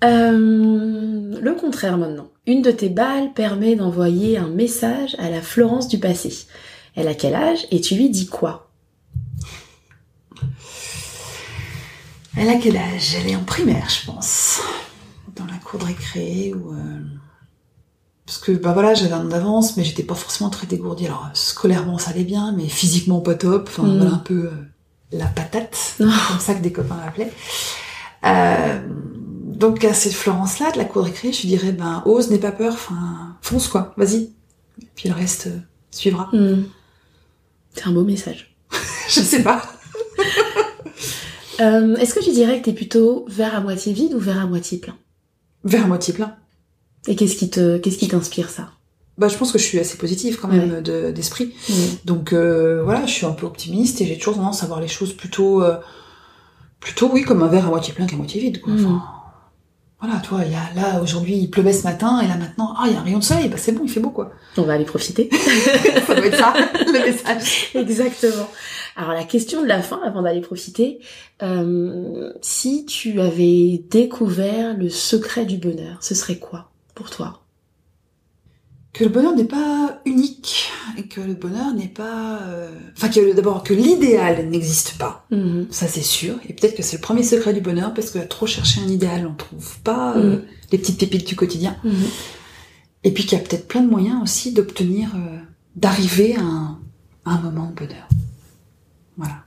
Euh, le contraire maintenant. Une de tes balles permet d'envoyer un message à la Florence du passé. Elle a quel âge et tu lui dis quoi? Elle a quel âge? Elle est en primaire, je pense. Dans la cour de récré ou... euh, Parce que, bah voilà, j'avais un an d'avance, mais j'étais pas forcément très dégourdie. Alors, scolairement, ça allait bien, mais physiquement, pas top. Enfin, Mm. voilà, un peu euh, la patate, comme ça que des copains m'appelaient. Euh, donc, à cette Florence-là, de la cour de récré, je lui dirais, ben, ose, n'aie pas peur, enfin, fonce, quoi, vas-y. Puis le reste euh, suivra. Hmm. C'est un beau message. *laughs* je sais pas. Euh, Est-ce que tu dirais que t'es plutôt verre à moitié vide ou verre à moitié plein? Vers moitié plein. Et qu'est-ce qui te, qu'est-ce qui t'inspire ça? Bah, je pense que je suis assez positive quand même de- d'esprit. Donc euh, voilà, je suis un peu optimiste et j'ai toujours tendance à voir les choses plutôt, euh, plutôt oui, comme un verre à moitié plein qu'à moitié vide. Quoi. Mm. Voilà, tu vois, il y a, là aujourd'hui il pleuvait ce matin et là maintenant, ah il y a un rayon de soleil, bah c'est bon, il fait beau quoi. On va aller profiter. *laughs* ça doit être ça, le message. Exactement. Alors la question de la fin, avant d'aller profiter, euh, si tu avais découvert le secret du bonheur, ce serait quoi pour toi? Que le bonheur n'est pas unique, et que le bonheur n'est pas, euh, enfin que d'abord que l'idéal n'existe pas. Mhm. Ça c'est sûr. Et peut-être que c'est le premier secret du bonheur parce que à trop chercher un idéal, on trouve pas euh, Mhm. les petites pépites du quotidien. Mhm. Et puis qu'il y a peut-être plein de moyens aussi d'obtenir, euh, d'arriver à un, à un moment de bonheur. Voilà.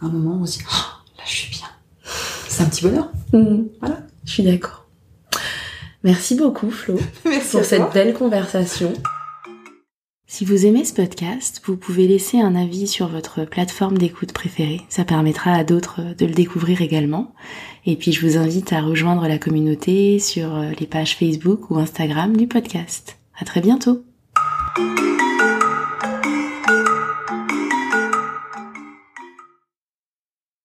Un moment où on se dit, Ah, là je suis bien. C'est un petit bonheur. Voilà. Je suis d'accord. Merci beaucoup Flo *laughs* Merci pour cette toi. belle conversation. Si vous aimez ce podcast, vous pouvez laisser un avis sur votre plateforme d'écoute préférée. Ça permettra à d'autres de le découvrir également. Et puis je vous invite à rejoindre la communauté sur les pages Facebook ou Instagram du podcast. À très bientôt.